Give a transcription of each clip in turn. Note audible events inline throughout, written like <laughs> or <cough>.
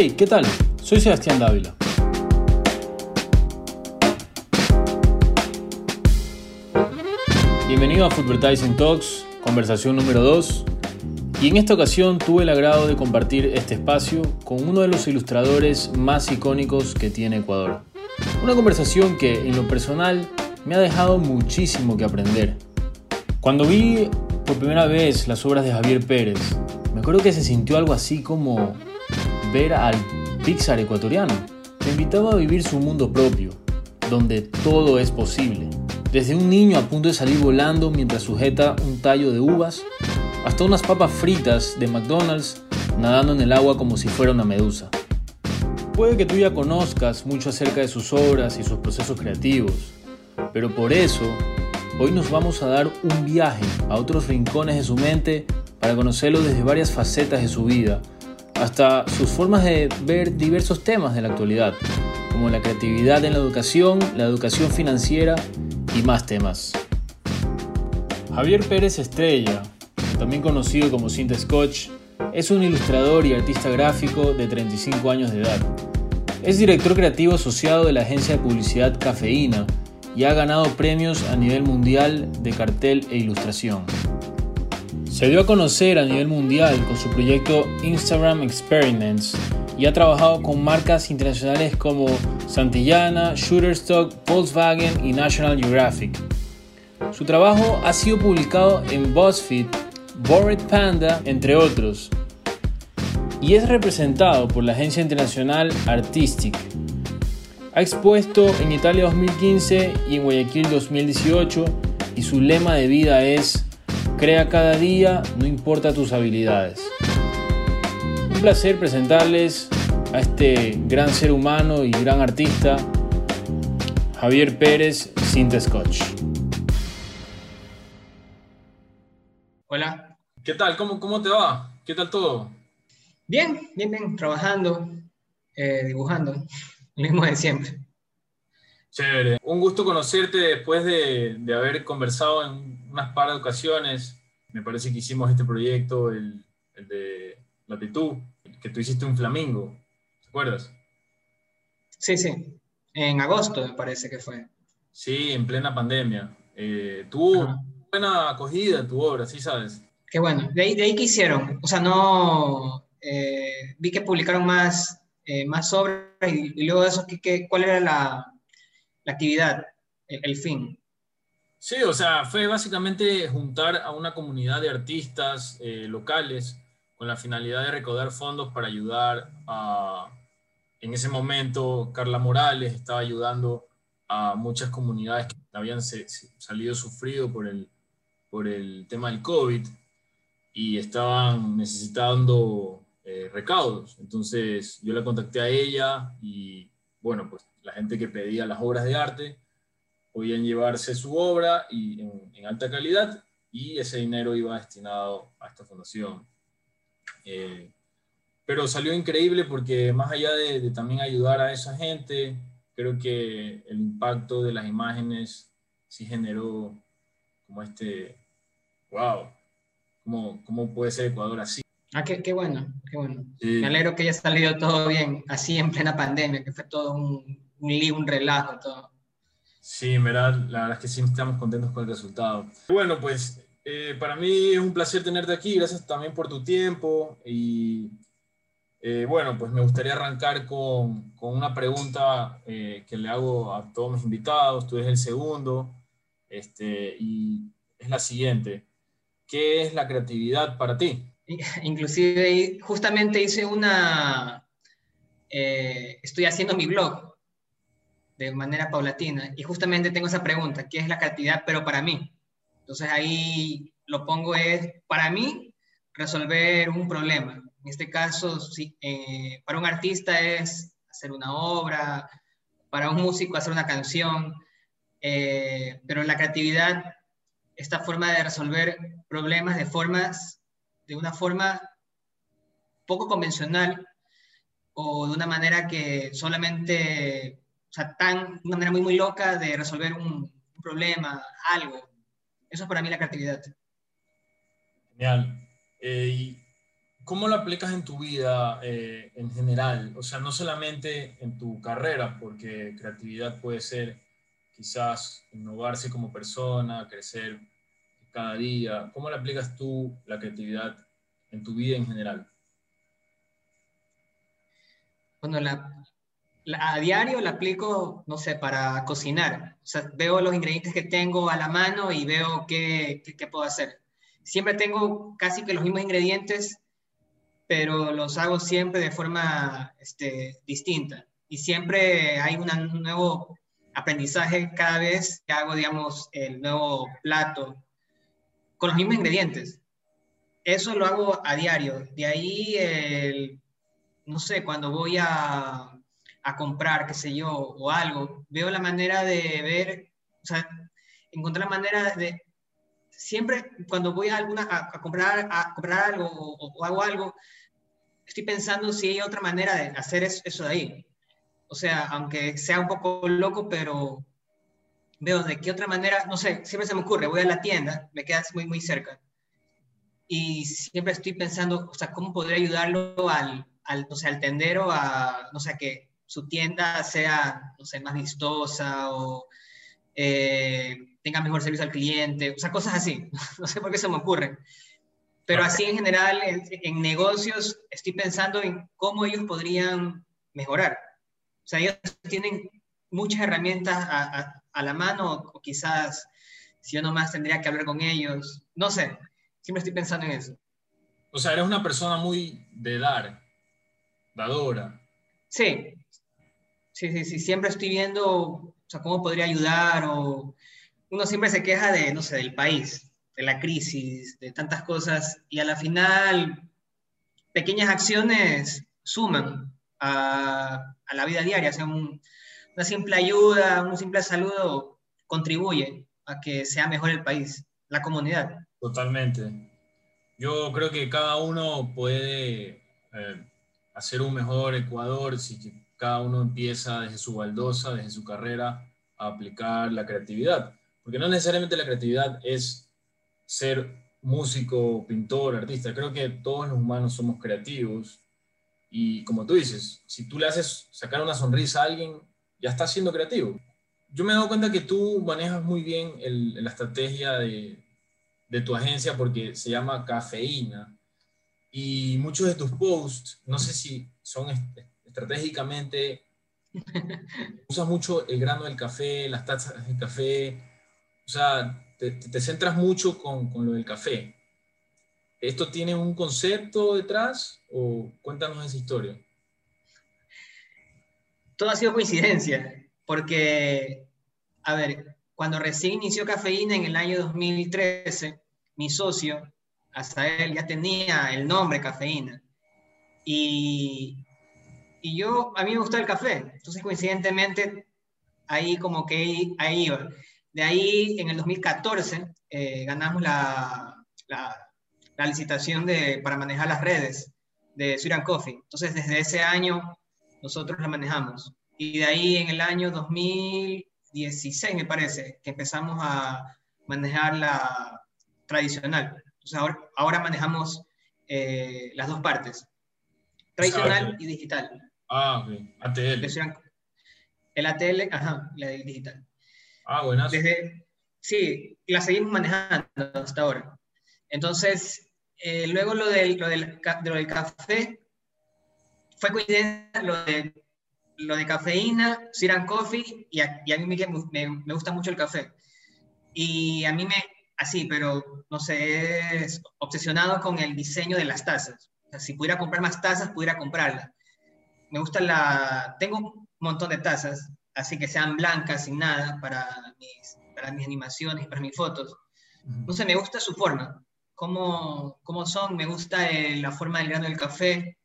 Hey, ¿qué tal? Soy Sebastián Dávila. Bienvenido a Foodvertising Talks, conversación número 2. Y en esta ocasión tuve el agrado de compartir este espacio con uno de los ilustradores más icónicos que tiene Ecuador. Una conversación que en lo personal me ha dejado muchísimo que aprender. Cuando vi por primera vez las obras de Javier Pérez, me acuerdo que se sintió algo así como ver al Pixar ecuatoriano. Te invitaba a vivir su mundo propio, donde todo es posible. Desde un niño a punto de salir volando mientras sujeta un tallo de uvas, hasta unas papas fritas de McDonald's nadando en el agua como si fuera una medusa. Puede que tú ya conozcas mucho acerca de sus obras y sus procesos creativos, pero por eso hoy nos vamos a dar un viaje a otros rincones de su mente para conocerlo desde varias facetas de su vida hasta sus formas de ver diversos temas de la actualidad, como la creatividad en la educación, la educación financiera y más temas. Javier Pérez Estrella, también conocido como Cinta Scotch, es un ilustrador y artista gráfico de 35 años de edad. Es director creativo asociado de la agencia de publicidad Cafeína y ha ganado premios a nivel mundial de cartel e ilustración. Se dio a conocer a nivel mundial con su proyecto Instagram Experiments y ha trabajado con marcas internacionales como Santillana, Shutterstock, Volkswagen y National Geographic. Su trabajo ha sido publicado en BuzzFeed, Bored Panda, entre otros, y es representado por la agencia internacional Artistic. Ha expuesto en Italia 2015 y en Guayaquil 2018 y su lema de vida es Crea cada día, no importa tus habilidades. Un placer presentarles a este gran ser humano y gran artista, Javier Pérez Cinta Scotch. Hola. ¿Qué tal? ¿Cómo, ¿Cómo te va? ¿Qué tal todo? Bien, bien, bien, trabajando, eh, dibujando, lo mismo de siempre. Chévere. Un gusto conocerte después de, de haber conversado en unas par de ocasiones, me parece que hicimos este proyecto, el, el de Latitud, que tú hiciste un flamingo, ¿te acuerdas? Sí, sí, en agosto me parece que fue. Sí, en plena pandemia. Eh, tuvo buena acogida tu obra, sí sabes. Qué bueno, de ahí, de ahí que hicieron, o sea, no, eh, vi que publicaron más, eh, más obras y, luego de eso, ¿qué, cuál era la, la actividad, el, el fin? Sí, o sea, fue básicamente juntar a una comunidad de artistas eh, locales con la finalidad de recaudar fondos para ayudar a, en ese momento, Carla Morales estaba ayudando a muchas comunidades que habían salido sufrido por el, por el tema del COVID y estaban necesitando eh, recaudos. Entonces yo la contacté a ella y bueno, pues la gente que pedía las obras de arte podían llevarse su obra y en, alta calidad y ese dinero iba destinado a esta fundación. Eh, pero salió increíble porque más allá de, también ayudar a esa gente, creo que el impacto de las imágenes sí generó como este, wow, ¿cómo, cómo puede ser Ecuador así? Ah, qué, qué bueno, qué bueno. Me alegro que haya salido todo bien, así en plena pandemia, que fue todo un, un un relajo, todo. Sí, la verdad es que sí estamos contentos con el resultado. Bueno, pues eh, para mí es un placer tenerte aquí, gracias también por tu tiempo y eh, bueno, pues me gustaría arrancar con, con una pregunta eh, que le hago a todos mis invitados, tú eres el segundo, este, y es la siguiente, ¿qué es la creatividad para ti? Inclusive justamente hice una, estoy haciendo mi blog de manera paulatina. Y justamente tengo esa pregunta, ¿qué es la creatividad pero para mí? Entonces ahí lo pongo es, para mí, resolver un problema. En este caso, sí, eh, para un artista es hacer una obra, para un músico hacer una canción, eh, pero la creatividad, esta forma de resolver problemas de formas, de una forma poco convencional o de una manera que solamente o sea, tan, una manera muy, muy loca de resolver un, problema, algo. Eso es para mí la creatividad. Genial. Eh, ¿cómo lo aplicas en tu vida eh, en general? O sea, no solamente en tu carrera, porque creatividad puede ser quizás innovarse como persona, crecer cada día. ¿Cómo lo aplicas tú la creatividad en tu vida en general? Bueno, a diario la aplico, no sé, para cocinar. O sea, veo los ingredientes que tengo a la mano y veo qué, qué puedo hacer. Siempre tengo casi que los mismos ingredientes pero los hago siempre de forma este, distinta. Y siempre hay un nuevo aprendizaje cada vez que hago, digamos, el nuevo plato con los mismos ingredientes. Eso lo hago a diario. De ahí, no sé, cuando voy a, a, comprar, qué sé yo, o algo, veo la manera de ver, o sea, encontrar la manera de... Siempre cuando voy a, alguna, a, comprar, a comprar algo o hago algo, estoy pensando si hay otra manera de hacer eso, de ahí. O sea, aunque sea un poco loco, pero veo de qué otra manera, no sé, siempre se me ocurre, voy a la tienda, me queda muy, muy cerca. Y siempre estoy pensando, o sea, ¿cómo podría ayudarlo al, al, o sea, al tendero a, no sé, que su tienda sea, no sé, más vistosa o eh, tenga mejor servicio al cliente, o sea, cosas así. <laughs> no sé por qué se me ocurre. Pero así en general, en, negocios, estoy pensando en cómo ellos podrían mejorar. O sea, ellos tienen muchas herramientas a, a, la mano, o quizás si yo nomás tendría que hablar con ellos. No sé, siempre estoy pensando en eso. O sea, eres una persona muy de dar, dadora. Sí, sí, sí, sí. Siempre estoy viendo o sea, cómo podría ayudar o uno siempre se queja de, no sé, del país de la crisis, de tantas cosas, y a la final pequeñas acciones suman a, la vida diaria, sea, una simple ayuda, un simple saludo contribuye a que sea mejor el país, la comunidad. Totalmente. Yo creo que cada uno puede eh, hacer un mejor Ecuador si cada uno empieza desde su baldosa, desde su carrera, a aplicar la creatividad. Porque no necesariamente la creatividad es ser músico, pintor, artista. Creo que todos los humanos somos creativos y como tú dices, si tú le haces sacar una sonrisa a alguien, ya estás siendo creativo. Yo me he dado cuenta que tú manejas muy bien la estrategia de, de tu agencia porque se llama Cafeína y muchos de tus posts, no sé si son estratégicamente, usas mucho el grano del café, las tazas del café, o sea, te, centras mucho con, con, lo del café. ¿Esto tiene un concepto detrás o cuéntanos esa historia? Todo ha sido coincidencia, porque, a ver, cuando recién inició Cafeína en el año 2013, mi socio, hasta él ya tenía el nombre Cafeína. Y, y yo, a mí me gusta el café, entonces coincidentemente ahí como que ahí iba. De ahí, en el 2014, eh, ganamos la, la, licitación de, para manejar las redes de Syrian Coffee. Entonces, desde ese año, nosotros la manejamos. Y de ahí, en el año 2016, me parece, que empezamos a manejar la tradicional. Entonces, ahora, ahora manejamos eh, las dos partes, tradicional y digital. Ah, ok. ATL. El ATL, ajá, la digital. Ah, buenas. Desde, sí, la seguimos manejando hasta ahora. Entonces, eh, luego lo del, lo, del, lo del café, fue coincidencia lo de, lo de cafeína, Siran Coffee, y a, y a mí me, me, gusta mucho el café. Y a mí me, así, pero no sé, es obsesionado con el diseño de las tazas. O sea, si pudiera comprar más tazas, pudiera comprarlas. Me gusta la, tengo un montón de tazas, así que sean blancas, sin nada, para mis, para mis animaciones, para mis fotos. No sé, me gusta su forma, cómo, cómo son, me gusta eh, la forma del grano del café,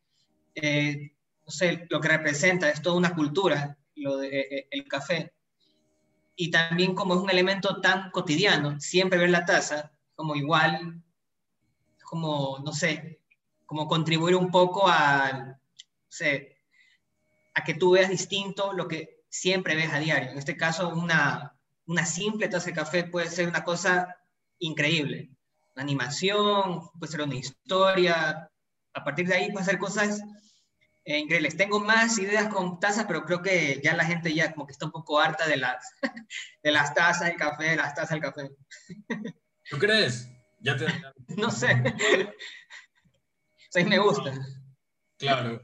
eh, no sé, lo que representa, es toda una cultura, lo de, eh, el café. Y también como es un elemento tan cotidiano, siempre ver la taza, como igual, como, no sé, como contribuir un poco a, no sé, a que tú veas distinto lo que siempre ves a diario. En este caso, una, una simple taza de café puede ser una cosa increíble. Una animación, puede ser una historia, a partir de ahí puedo hacer cosas eh, increíbles. Tengo más ideas con tazas, pero creo que ya la gente ya como que está un poco harta de las, <laughs> de las tazas del café, de las tazas del café. ¿Tú crees? Ya te... <laughs> no sé. <laughs> sí, me gusta. Claro.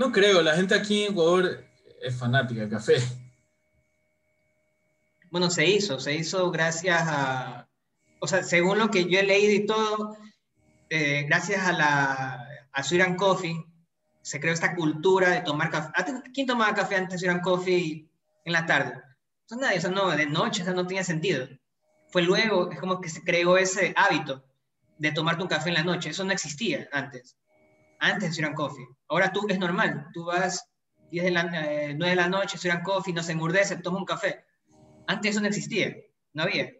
No creo, la gente aquí en Ecuador es fanática del café. Bueno, se hizo, se hizo gracias a, o sea, según lo que yo he leído y todo, eh, gracias a la a Sweet Coffee, se creó esta cultura de tomar café. ¿Quién tomaba café antes de Sweet Coffee en la tarde? Entonces nadie, eso no, de noche, eso no tenía sentido. Fue luego, es como que se creó ese hábito de tomarte un café en la noche. Eso no existía antes, antes de Sweet Coffee. Ahora tú es normal, tú vas 10 de la, 9 eh, de la noche, Sweet Coffee, no se engurdece, toma un café. Antes eso no existía, no había.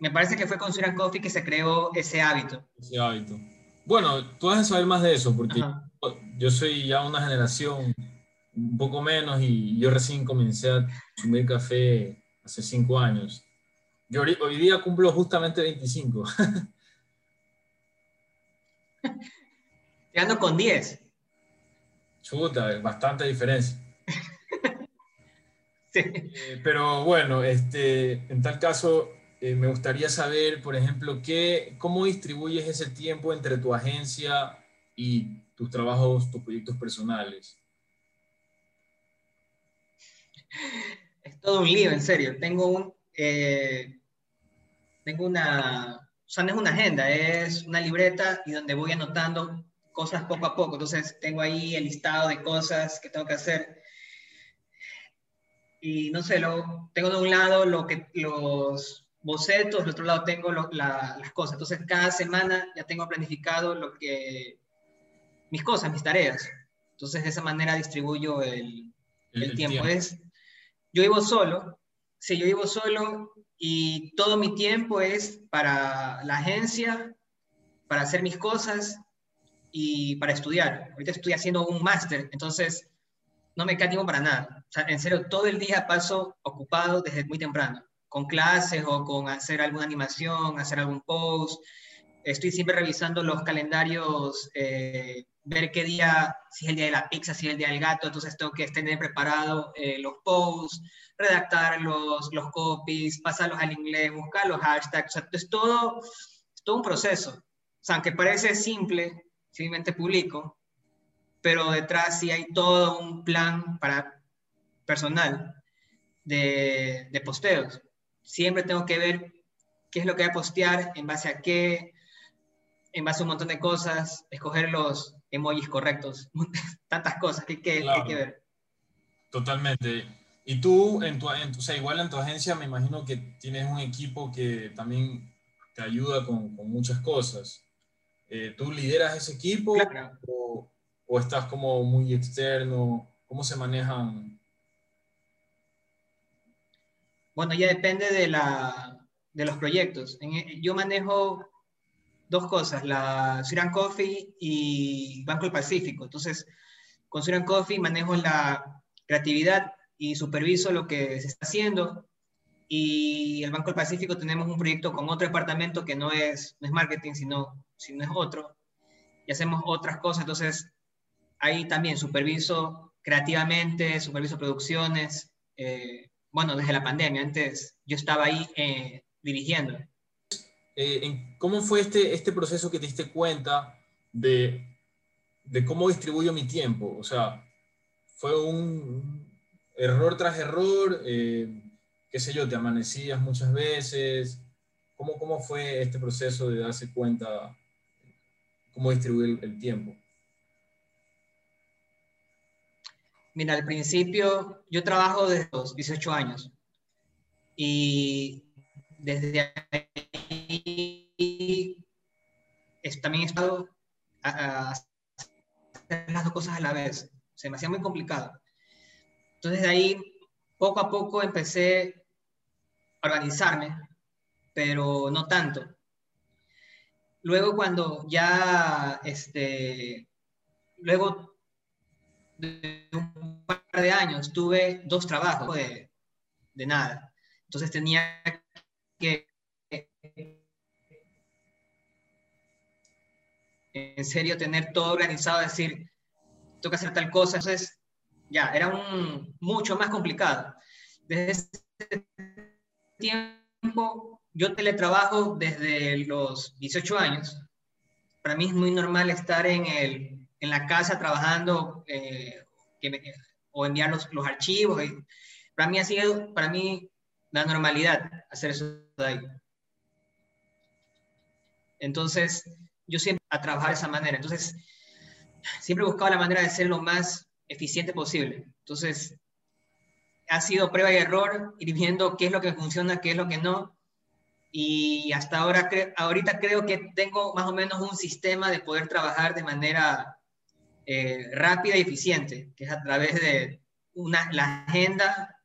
Me parece que fue con Suran Coffee que se creó ese hábito. Ese hábito. Bueno, tú vas a saber más de eso, porque yo soy ya una generación un poco menos y yo recién comencé a consumir café hace cinco años. Yo hoy día cumplo justamente 25. <laughs> <laughs> Quedando con 10. Chuta, bastante diferencia. <laughs> Eh, pero bueno, este, en tal caso, eh, me gustaría saber, por ejemplo, qué, cómo distribuyes ese tiempo entre tu agencia y tus trabajos, tus proyectos personales. Es todo un lío, en serio. Tengo un, eh, tengo una, sea, no es una agenda, es una libreta y donde voy anotando cosas poco a poco. Entonces tengo ahí el listado de cosas que tengo que hacer y no sé, lo, tengo de un lado lo que, los bocetos, del otro lado tengo las cosas. Entonces, cada semana ya tengo planificado lo que, mis cosas, mis tareas. Entonces, de esa manera distribuyo el, el, tiempo. Es, yo vivo solo, sí, yo vivo solo y todo mi tiempo es para la agencia, para hacer mis cosas y para estudiar. Ahorita estoy haciendo un máster, entonces no me queda para nada. En serio, todo el día paso ocupado desde muy temprano, con clases o con hacer alguna animación, hacer algún post. Estoy siempre revisando los calendarios, eh, ver qué día, si es el día de la pizza, si es el día del gato, entonces tengo que tener preparado eh, los posts, redactar los, los copies, pasarlos al inglés, buscar los hashtags. O sea, es todo, todo un proceso. O sea, aunque parece simple, simplemente publico, pero detrás sí hay todo un plan para personal de, de posteos. Siempre tengo que ver qué es lo que voy a postear, en base a qué, en base a un montón de cosas, escoger los emojis correctos, <laughs> tantas cosas que, que, hay que ver. Totalmente. Y tú, en tu, o sea, igual en tu agencia me imagino que tienes un equipo que también te ayuda con, con muchas cosas. Eh, ¿Tú lideras ese equipo claro o estás como muy externo? ¿Cómo se manejan? Bueno, ya depende de, la, de los proyectos. E, yo manejo dos cosas, la Suran Coffee y Banco del Pacífico. Entonces, con Suran Coffee manejo la creatividad y superviso lo que se está haciendo. Y el Banco del Pacífico tenemos un proyecto con otro departamento que no es, no es marketing, sino, sino es otro. Y hacemos otras cosas. Entonces, ahí también superviso creativamente, superviso producciones. Eh, bueno, desde la pandemia, antes yo estaba ahí eh, dirigiendo. Eh, ¿Cómo fue este, este proceso que te diste cuenta de, de cómo distribuyo mi tiempo? O sea, fue un error tras error, qué sé yo, te amanecías muchas veces. ¿Cómo, ¿Cómo fue este proceso de darse cuenta cómo distribuir el tiempo? Mira, al principio yo trabajo desde los 18 años y desde ahí también he estado a, hacer las dos cosas a la vez. Se me hacía muy complicado. Entonces de ahí, poco a poco empecé a organizarme, pero no tanto. Luego cuando ya, este, luego de un par de años tuve dos trabajos de, de nada. Entonces tenía que en serio tener todo organizado, decir, tengo que hacer tal cosa. Entonces, ya, era un, mucho más complicado. Desde ese tiempo, yo teletrabajo desde los 18 años. Para mí es muy normal estar en, el, en la casa trabajando eh, o enviar los, los archivos. Para mí ha sido, para mí, la normalidad hacer eso de ahí. Entonces, yo siempre a trabajar de esa manera. Entonces, siempre he buscado la manera de ser lo más eficiente posible. Entonces, ha sido prueba y error, ir viendo qué es lo que funciona, qué es lo que no. Y hasta ahora, ahorita creo que tengo más o menos un sistema de poder trabajar de manera eh, rápida y eficiente, que es a través de una, la agenda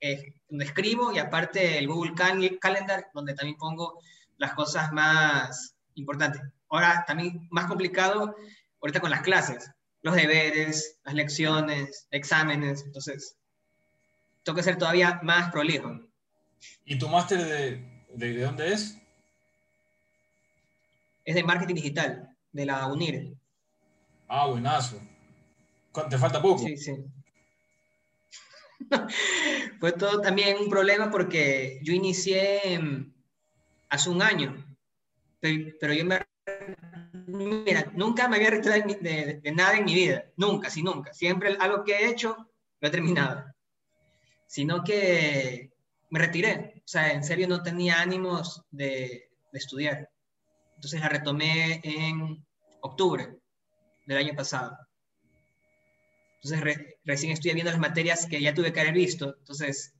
eh, donde escribo y aparte el Google Calendar, donde también pongo las cosas más importantes. Ahora también más complicado ahorita con las clases, los deberes, las lecciones, exámenes, entonces tengo que ser todavía más prolijo. ¿Y tu máster de, de, dónde es? Es de marketing digital, de la UNIR. Ah, buenazo. ¿Te falta poco? Sí, sí. <laughs> Fue todo también un problema porque yo inicié hace un año, pero yo me Nunca me había retirado de, nada en mi vida, nunca, sí, nunca. Siempre algo que he hecho, lo he terminado. Sino que me retiré, o sea, en serio no tenía ánimos de, estudiar. Entonces la retomé en octubre del año pasado. Entonces recién estoy viendo las materias que ya tuve que haber visto. Entonces,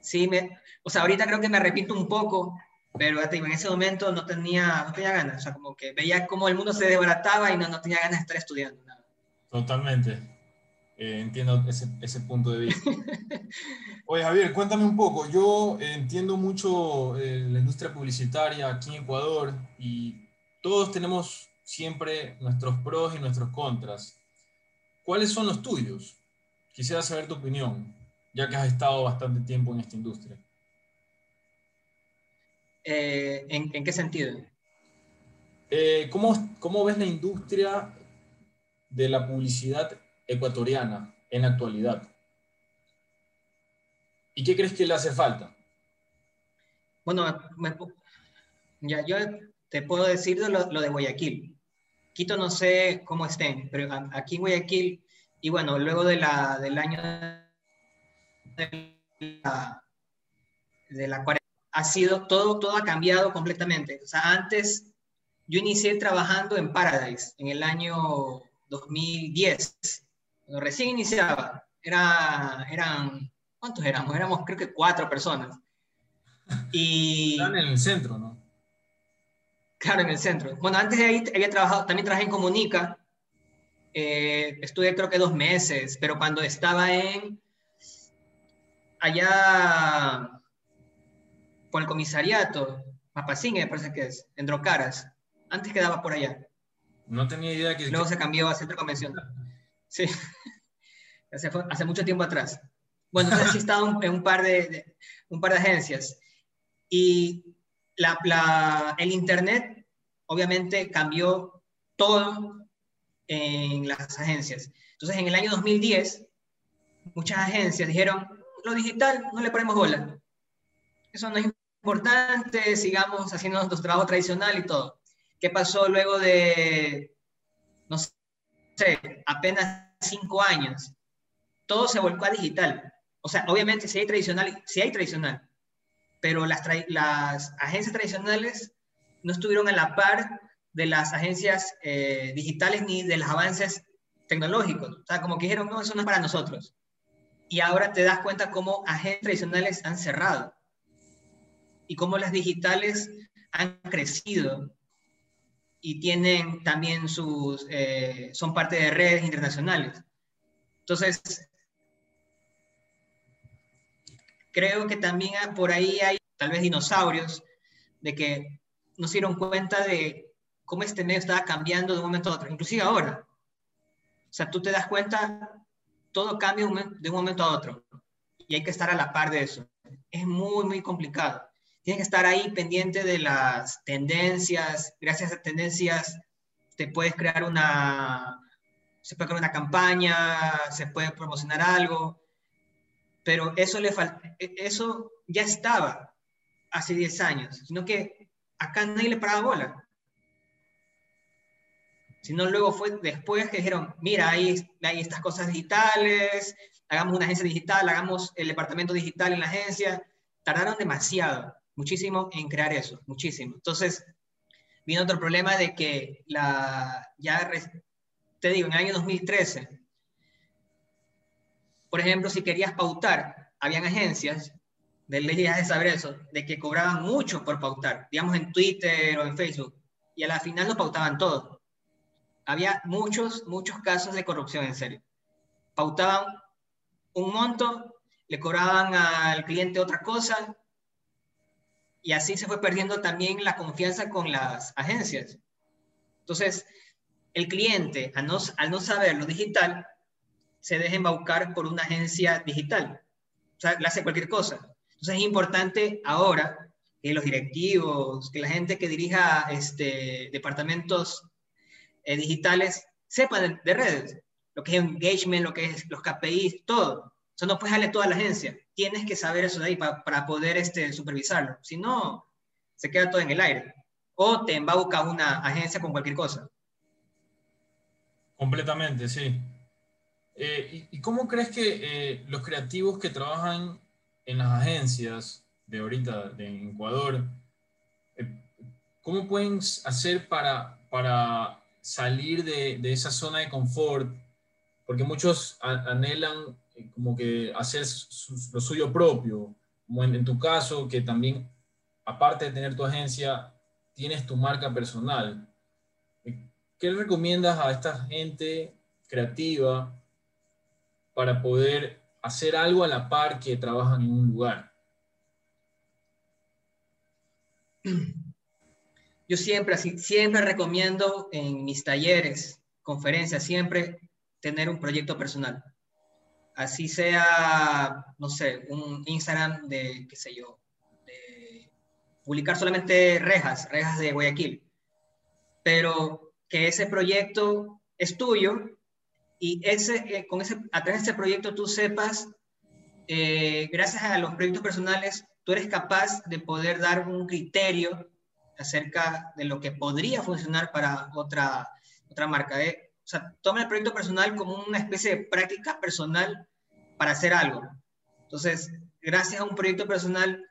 sí, me, o sea, ahorita creo que me arrepiento un poco pero en ese momento no tenía, no tenía ganas, o sea, como que veía cómo el mundo se desbarataba y no, no tenía ganas de estar estudiando. Nada. Totalmente. Eh, entiendo ese, ese, punto de vista. <laughs> Oye, Javier, cuéntame un poco. Yo entiendo mucho eh, la industria publicitaria aquí en Ecuador y todos tenemos siempre nuestros pros y nuestros contras. ¿Cuáles son los tuyos? Quisiera saber tu opinión, ya que has estado bastante tiempo en esta industria. Eh, ¿en, qué sentido? Eh, ¿cómo, ¿Cómo ves la industria de la publicidad ecuatoriana en la actualidad? ¿Y qué crees que le hace falta? Bueno, ya, yo te puedo decir lo, lo, de Guayaquil. Quito no sé cómo estén, pero aquí en Guayaquil, y bueno, luego de la, del año de la, de la ha sido, todo, todo ha cambiado completamente. O sea, antes yo inicié trabajando en Paradise en el año 2010. Cuando recién iniciaba, era, eran, ¿cuántos éramos? Éramos creo que cuatro personas. Y... Están en el centro, ¿no? Claro, en el centro. Bueno, antes de ahí había trabajado, también trabajé en Comunica. Eh, estuve creo que dos meses, pero cuando estaba en allá con el comisariato, Papacín, me parece que es, en Drocaras. Antes quedaba por allá. No tenía idea que... Luego se cambió a Centro Convención. Sí, <laughs> hace, hace, mucho tiempo atrás. Bueno, entonces sí he estado en un par de, un par de agencias. Y la, la, el Internet, obviamente, cambió todo en las agencias. Entonces, en el año 2010, muchas agencias dijeron, lo digital no le ponemos bola. Eso no es importante, sigamos haciendo nuestro trabajo tradicional y todo. ¿Qué pasó luego de, no sé, apenas cinco años? Todo se volcó a digital. O sea, obviamente si hay tradicional, sí hay tradicional, pero las, las agencias tradicionales no estuvieron a la par de las agencias eh, digitales ni de los avances tecnológicos. O sea, como que dijeron, no, eso no es para nosotros. Y ahora te das cuenta cómo agencias tradicionales han cerrado y cómo las digitales han crecido y tienen también sus, eh, son parte de redes internacionales. Entonces, creo que también por ahí hay tal vez dinosaurios de que no se dieron cuenta de cómo este medio estaba cambiando de un momento a otro, inclusive ahora. O sea, tú te das cuenta, todo cambia de un momento a otro y hay que estar a la par de eso. Es muy, muy complicado tienes que estar ahí pendiente de las tendencias, gracias a tendencias te puedes crear una, se puede crear una campaña, se puede promocionar algo, pero eso, le e, eso ya estaba hace 10 años, sino que acá nadie le paraba bola. Sino luego fue después que dijeron, mira, hay, hay estas cosas digitales, hagamos una agencia digital, hagamos el departamento digital en la agencia. Tardaron demasiado, muchísimo en crear eso, muchísimo. Entonces, vino otro problema de que la, ya, te digo, en el año 2013, por ejemplo, si querías pautar, habían agencias, de leyes de saber eso, de que cobraban mucho por pautar, digamos en Twitter o en Facebook, y a la final no pautaban todo. Había muchos, muchos casos de corrupción, en serio. Pautaban un monto, le cobraban al cliente otra cosa, y así se fue perdiendo también la confianza con las agencias. Entonces, el cliente, al no, al no saber lo digital, se deja embaucar por una agencia digital. O sea, le hace cualquier cosa. Entonces es importante ahora que los directivos, que la gente que dirija este, departamentos eh, digitales sepan de, redes, lo que es engagement, lo que es los KPIs, todo. Eso no puedes darle toda la agencia. Tienes que saber eso de ahí para poder este, supervisarlo. Si no, se queda todo en el aire. O te embauca una agencia con cualquier cosa. Completamente, sí. Eh, y, cómo crees que eh, los creativos que trabajan en las agencias de ahorita en Ecuador, eh, cómo pueden hacer para, para salir de, de esa zona de confort? Porque muchos anhelan como que hacer lo suyo propio, como en, tu caso, que también, aparte de tener tu agencia, tienes tu marca personal. ¿Qué le recomiendas a esta gente creativa para poder hacer algo a la par que trabajan en un lugar? <clears throat> Yo siempre, siempre recomiendo en mis talleres, conferencias, siempre tener un proyecto personal. Así sea, no sé, un Instagram de, qué sé yo, de publicar solamente rejas, rejas de Guayaquil. Pero que ese proyecto es tuyo y ese, eh, con ese, a través de ese proyecto tú sepas, eh, gracias a los proyectos personales, tú eres capaz de poder dar un criterio acerca de lo que podría funcionar para otra, otra marca. Eh. O sea, toma el proyecto personal como una especie de práctica personal para hacer algo. Entonces, gracias a un proyecto personal,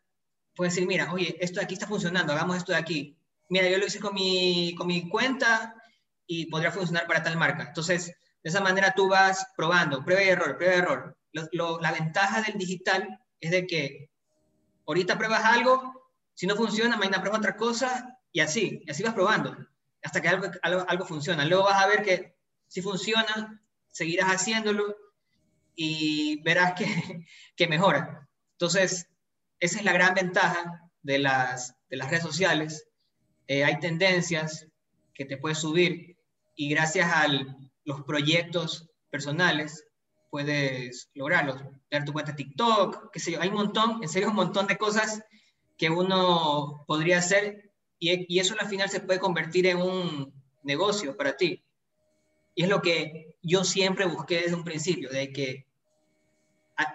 puedes decir, mira, oye, esto de aquí está funcionando, hagamos esto de aquí. Mira, yo lo hice con mi, con mi cuenta y podría funcionar para tal marca. Entonces, de esa manera tú vas probando, prueba y error, prueba y error. la ventaja del digital es de que ahorita pruebas algo, si no funciona, mañana pruebas otra cosa y así, y así vas probando hasta que algo, algo, funciona. Luego vas a ver que si funciona, seguirás haciéndolo y verás que, <laughs> que mejora. Entonces, esa es la gran ventaja de las, de las redes sociales. Eh, hay tendencias que te puedes subir y gracias al, los proyectos personales, puedes lograrlos. Tener tu cuenta TikTok, qué sé yo, hay un montón, en serio, un montón de cosas que uno podría hacer y, y eso al final se puede convertir en un negocio para ti. Y es lo que yo siempre busqué desde un principio, de que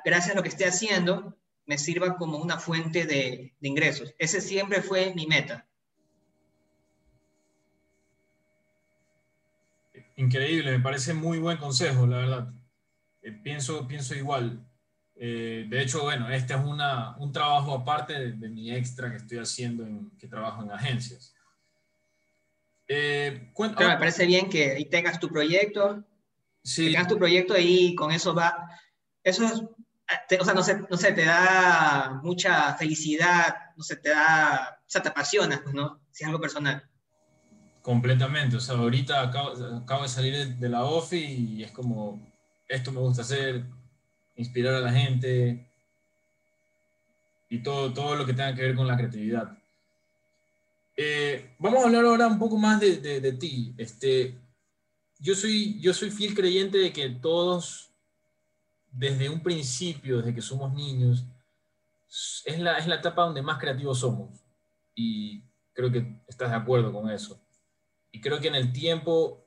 gracias a lo que esté haciendo, me sirva como una fuente de, de ingresos. Ese siempre fue mi meta. Increíble, me parece muy buen consejo, la verdad. Eh, pienso, pienso igual. Eh, de hecho, bueno, este es una, un trabajo aparte de, mi extra que estoy haciendo, en, que trabajo en agencias. Eh, me parece bien que ahí tengas tu proyecto. Sí. tengas tu proyecto y con eso va. Eso o sea, no sé, no sé, te da mucha felicidad, no sé, te da, o sea, te apasiona, ¿no? Si es algo personal. Completamente, o sea, ahorita acabo, acabo de salir de la OFI y es como, esto me gusta hacer, inspirar a la gente y todo, todo lo que tenga que ver con la creatividad. Eh, vamos a hablar ahora un poco más de, de, ti. Este, yo, soy, yo soy fiel creyente de que todos, desde un principio, desde que somos niños, es la, es la etapa donde más creativos somos. Y creo que estás de acuerdo con eso. y creo que en el tiempo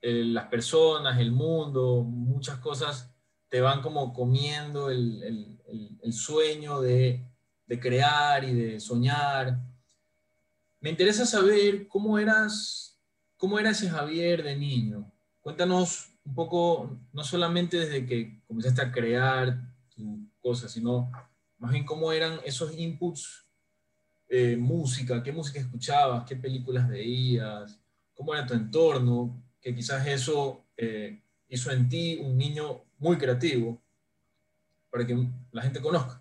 eh, las personas, el mundo, muchas cosas te van como comiendo el, sueño de, de, crear y de soñar. Me interesa saber cómo eras, cómo era ese Javier de niño. Cuéntanos un poco, no solamente desde que comenzaste a crear tus cosas, sino más bien cómo eran esos inputs, eh, música, qué música escuchabas, qué películas veías, cómo era tu entorno, que quizás eso eh, hizo en ti un niño muy creativo para que la gente conozca.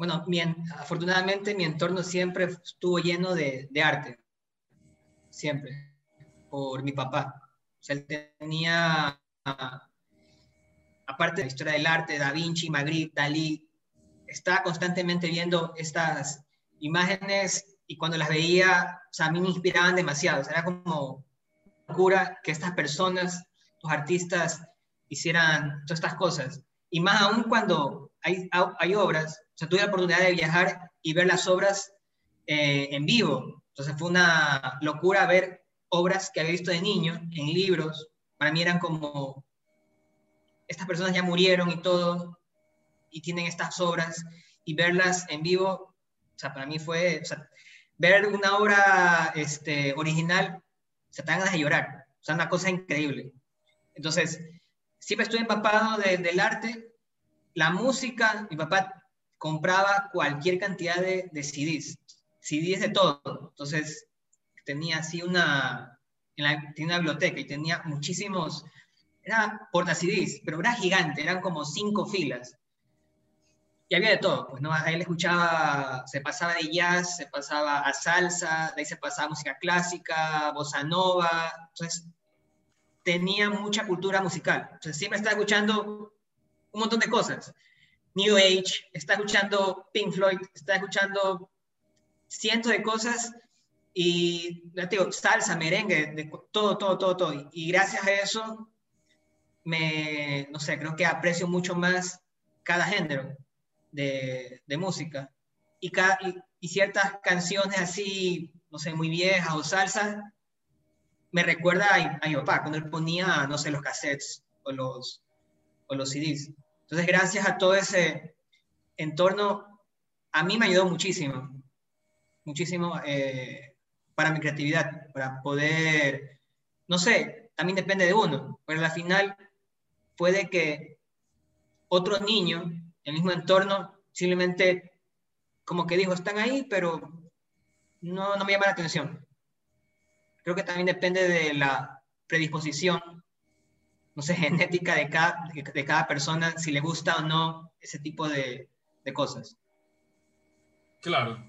Bueno, afortunadamente mi entorno siempre estuvo lleno de, de, arte, siempre, por mi papá. O sea, él tenía aparte de la historia del arte, Da Vinci, Magritte, Dalí, estaba constantemente viendo estas imágenes y cuando las veía, o sea, a mí me inspiraban demasiado. era como locura que estas personas, los artistas, hicieran todas estas cosas. Y más aún cuando hay, hay obras, o sea, tuve la oportunidad de viajar y ver las obras eh, en vivo. Entonces fue una locura ver obras que había visto de niño en libros. Para mí eran como estas personas ya murieron y todo, y tienen estas obras, y verlas en vivo, o sea, para mí fue, o sea, ver una obra este, original, se te dan ganas de llorar, o sea, una cosa increíble. Entonces, siempre estuve empapado del arte, la música, mi papá compraba cualquier cantidad de, CDs, CDs de todo, entonces tenía así una, tenía una biblioteca y tenía muchísimos era porta CDs, pero era gigante, eran como cinco filas. Y había de todo, pues, ¿no? Él escuchaba, se pasaba de jazz, se pasaba a salsa, de ahí se pasaba a música clásica, bossa nova, entonces tenía mucha cultura musical. Entonces siempre estaba escuchando un montón de cosas. New Age, está escuchando Pink Floyd, está escuchando cientos de cosas y, ya te digo, salsa, merengue, todo, todo, todo, todo. Y gracias a eso me, no sé, creo que aprecio mucho más cada género de, música. Y, cada, y, ciertas canciones así, no sé, muy viejas o salsa, me recuerda a, mi papá, cuando él ponía, no sé, los cassettes o los, o los CDs. Entonces, gracias a todo ese entorno, a mí me ayudó muchísimo, muchísimo eh, para mi creatividad, para poder, no sé, también depende de uno, pero al final puede que otro niño, en el mismo entorno, simplemente como que dijo, están ahí, pero no, no me llama la atención. Creo que también depende de la predisposición, no sé, <laughs> genética de cada, de cada persona, si le gusta o no ese tipo de, de cosas. Claro,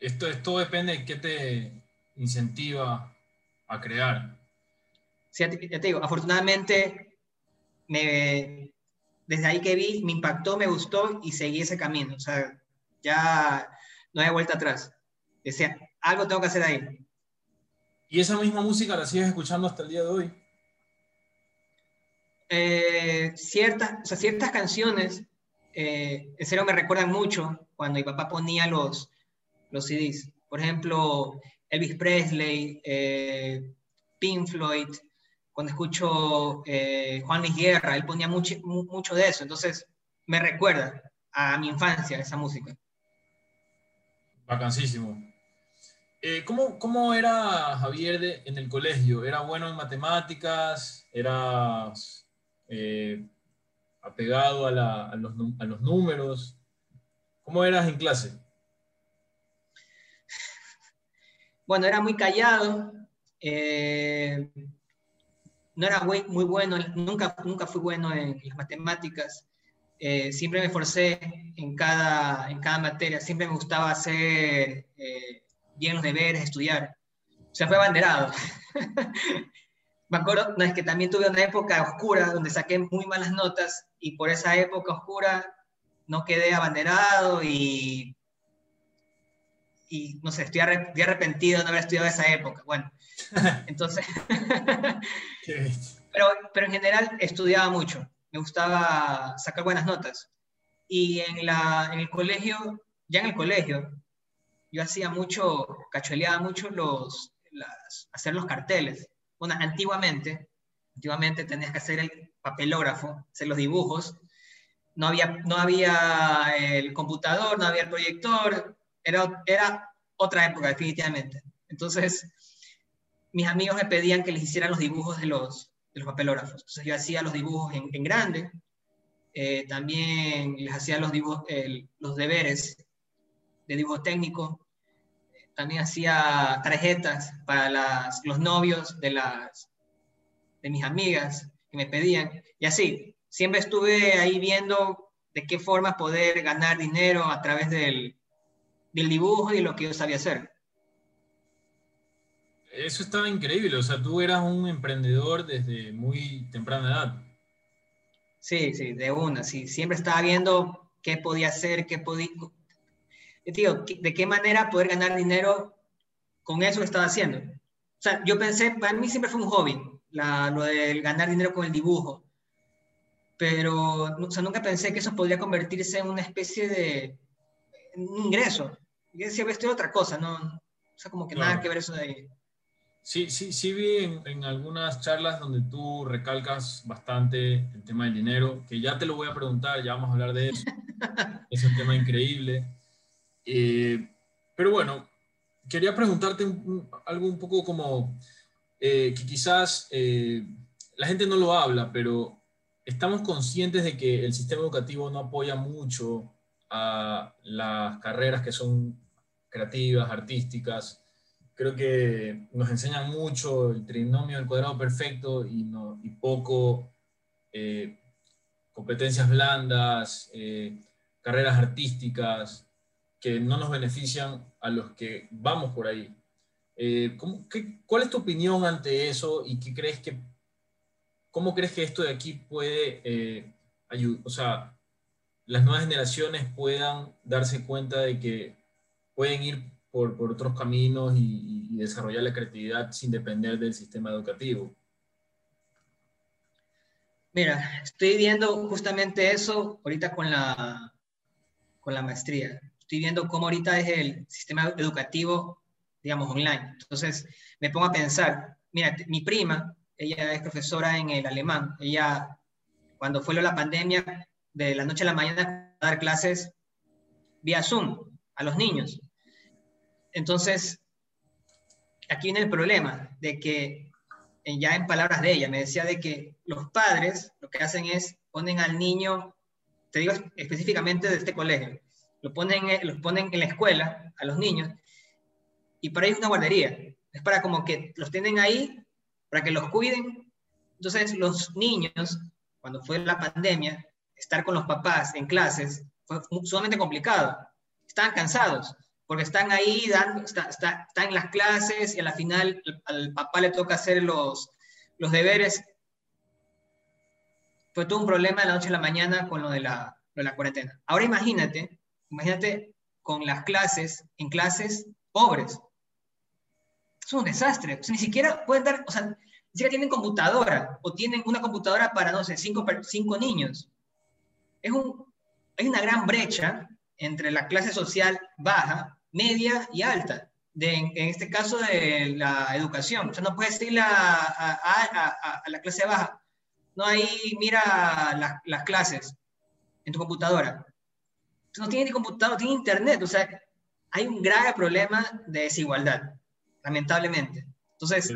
esto, esto depende de qué te incentiva a crear. Sí, ya te digo, afortunadamente me, desde ahí que vi, me impactó, me gustó y seguí ese camino. O sea, ya no hay vuelta atrás. Decía, algo tengo que hacer ahí. ¿Y esa misma música la sigues escuchando hasta el día de hoy? Eh, ciertas, o sea, ciertas canciones, eh, en me recuerdan mucho cuando mi papá ponía los, los CDs. Por ejemplo, Elvis Presley, eh, Pink Floyd, cuando escucho eh, Juan Luis Guerra, él ponía mucho, mucho de eso, entonces me recuerda a mi infancia esa música. Vacancísimo. Eh, ¿cómo, ¿cómo, era Javier en el colegio? ¿Era bueno en matemáticas? ¿Era eh, apegado a, los, números? ¿Cómo eras en clase? Bueno, era muy callado. Eh, no era muy, muy bueno, nunca, nunca fui bueno en las matemáticas. Eh, siempre me esforcé en cada, en cada materia, siempre me gustaba hacer eh, bien los deberes, estudiar. O sea, fue abanderado. <laughs> me acuerdo, no, es que también tuve una época oscura donde saqué muy malas notas y por esa época oscura no quedé abanderado y, y no sé, estoy, arrepentido de no haber estudiado esa época. Bueno, <laughs> entonces, pero, pero en general estudiaba mucho, me gustaba sacar buenas notas. Y en, la, en el colegio, ya en el colegio, yo hacía mucho, cachueleaba mucho los, hacer los carteles. Bueno, antiguamente, antiguamente tenías que hacer el papelógrafo, hacer los dibujos. No había, no había el computador, no había el proyector, era, era otra época, definitivamente. Entonces, mis amigos me pedían que les hiciera los dibujos de los, de los papelógrafos. Entonces, yo hacía los dibujos en, en grande, eh, también les hacía los, dibujos, los deberes de dibujo técnico, también hacía tarjetas para las, los novios de, las, de mis amigas que me pedían, y así, siempre estuve ahí viendo de qué forma poder ganar dinero a través del, del dibujo y lo que yo sabía hacer. Eso estaba increíble, o sea, tú eras un emprendedor desde muy temprana edad. Sí, sí, de una, sí. Siempre estaba viendo qué podía hacer, qué podía... Tío, de qué manera poder ganar dinero con eso que estaba haciendo. O sea, yo pensé, para mí siempre fue un hobby, la, lo de ganar dinero con el dibujo. Pero, o sea, nunca pensé que eso podría convertirse en una especie de un ingreso. Yo decía, esto es otra cosa, ¿no? O sea, como que nada que ver eso de ahí. Sí, sí, sí vi en, algunas charlas donde tú recalcas bastante el tema del dinero, que ya te lo voy a preguntar, ya vamos a hablar de eso. <laughs> es un tema increíble. Eh, pero bueno, quería preguntarte algo un poco como eh, que quizás eh, la gente no lo habla, pero estamos conscientes de que el sistema educativo no apoya mucho a las carreras que son creativas, artísticas creo que nos enseñan mucho el trinomio del cuadrado perfecto y, no, y poco competencias blandas, carreras artísticas que no nos benefician a los que vamos por ahí. Eh, ¿Cuál es tu opinión ante eso y qué crees que, cómo crees que esto de aquí puede ayudar, o sea, las nuevas generaciones puedan darse cuenta de que pueden ir por, otros caminos y, desarrollar la creatividad sin depender del sistema educativo? Mira, estoy viendo justamente eso ahorita con la, con la maestría. Estoy viendo cómo ahorita es el sistema educativo, digamos, online. Entonces, me pongo a pensar, mira, mi prima, ella es profesora en el alemán. Ella, cuando fue la pandemia, de la noche a la mañana, a dar clases vía Zoom a los niños. Entonces, aquí viene el problema de que, ya en palabras de ella, me decía de que los padres lo que hacen es ponen al niño, te digo específicamente de este colegio, lo ponen, los ponen en la escuela a los niños y para ellos es una guardería. Es para como que los tienen ahí, para que los cuiden. Entonces, los niños, cuando fue la pandemia, estar con los papás en clases fue sumamente complicado. Estaban cansados porque están ahí, dando, está, está, en las clases y a la final al papá le toca hacer los, los deberes. Fue todo un problema de la noche a la mañana con lo de la, de la cuarentena. Ahora imagínate, imagínate con las clases, en clases pobres. Es un desastre. O sea, ni siquiera pueden dar, o sea, ni siquiera tienen computadora o tienen una computadora para, no sé, cinco, niños. Es un, hay una gran brecha entre la clase social baja media y alta, de, en, este caso de la educación. O sea, no puedes ir a, a, la clase baja. No, ahí mira las, las clases en tu computadora. No tiene ni computadora, no tiene internet. O sea, hay un grave problema de desigualdad, lamentablemente. Entonces,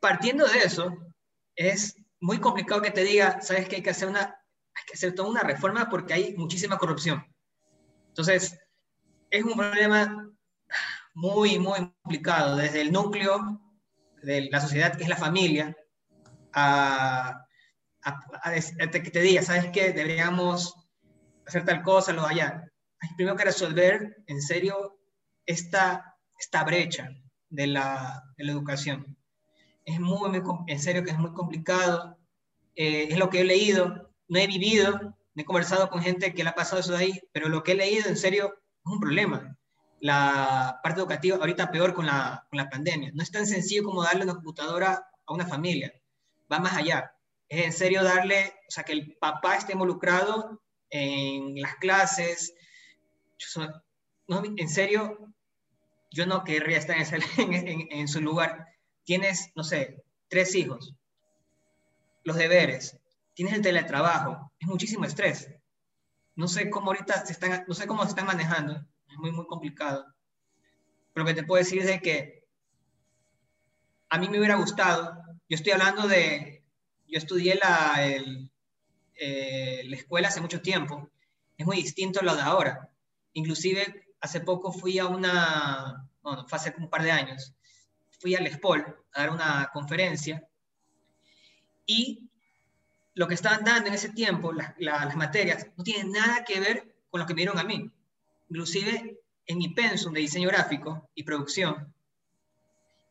partiendo de eso, es muy complicado que te diga, sabes que hay que hacer una, hay que hacer toda una reforma porque hay muchísima corrupción. Entonces, es un problema muy, muy complicado, desde el núcleo de la sociedad, que es la familia, a, que te diga, ¿sabes qué? Deberíamos hacer tal cosa, lo allá. Hay primero que resolver, en serio, esta, esta brecha de la, de la educación. Es muy, muy, en serio que es muy complicado. Eh, es lo que he leído, no he vivido, no he conversado con gente que le ha pasado eso de ahí, pero lo que he leído, en serio, es un problema. La parte educativa ahorita peor con la, con la pandemia. No es tan sencillo como darle una computadora a una familia. Va más allá. Es en serio darle, o sea, que el papá esté involucrado en las clases. No, en serio, yo no querría estar <laughs> en, su lugar. Tienes, no sé, tres hijos, los deberes, tienes el teletrabajo, es muchísimo estrés. No sé cómo ahorita se están, no sé cómo se están manejando, es muy, muy complicado. Pero lo que te puedo decir es de que a mí me hubiera gustado, yo estoy hablando de, yo estudié la, eh, la escuela hace mucho tiempo, es muy distinto a lo de ahora. Inclusive hace poco fui a una, bueno, hace un par de años, fui al SPOL a dar una conferencia y lo que estaban dando en ese tiempo, las materias, no tienen nada que ver con lo que me dieron a mí. Inclusive en mi pensum de diseño gráfico y producción,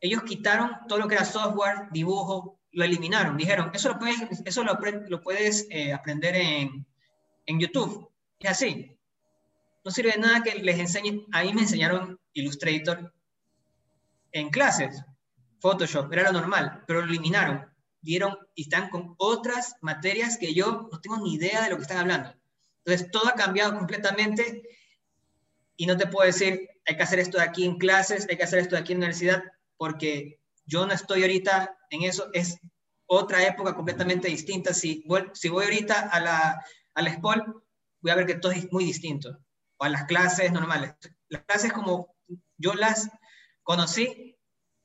ellos quitaron todo lo que era software, dibujo, lo eliminaron. Dijeron, eso lo puedes, eso lo, lo puedes eh, aprender en, en YouTube. Es así. No sirve de nada que les enseñen. Ahí me enseñaron Illustrator en clases. Photoshop, era lo normal, pero lo eliminaron. Dieron y están con otras materias que yo no tengo ni idea de lo que están hablando. Entonces, todo ha cambiado completamente y no te puedo decir, hay que hacer esto de aquí en clases, hay que hacer esto de aquí en universidad, porque yo no estoy ahorita en eso. Es otra época completamente distinta. Si voy, ahorita a la, a la SPOL, voy a ver que todo es muy distinto. O a las clases normales. Las clases como yo las conocí,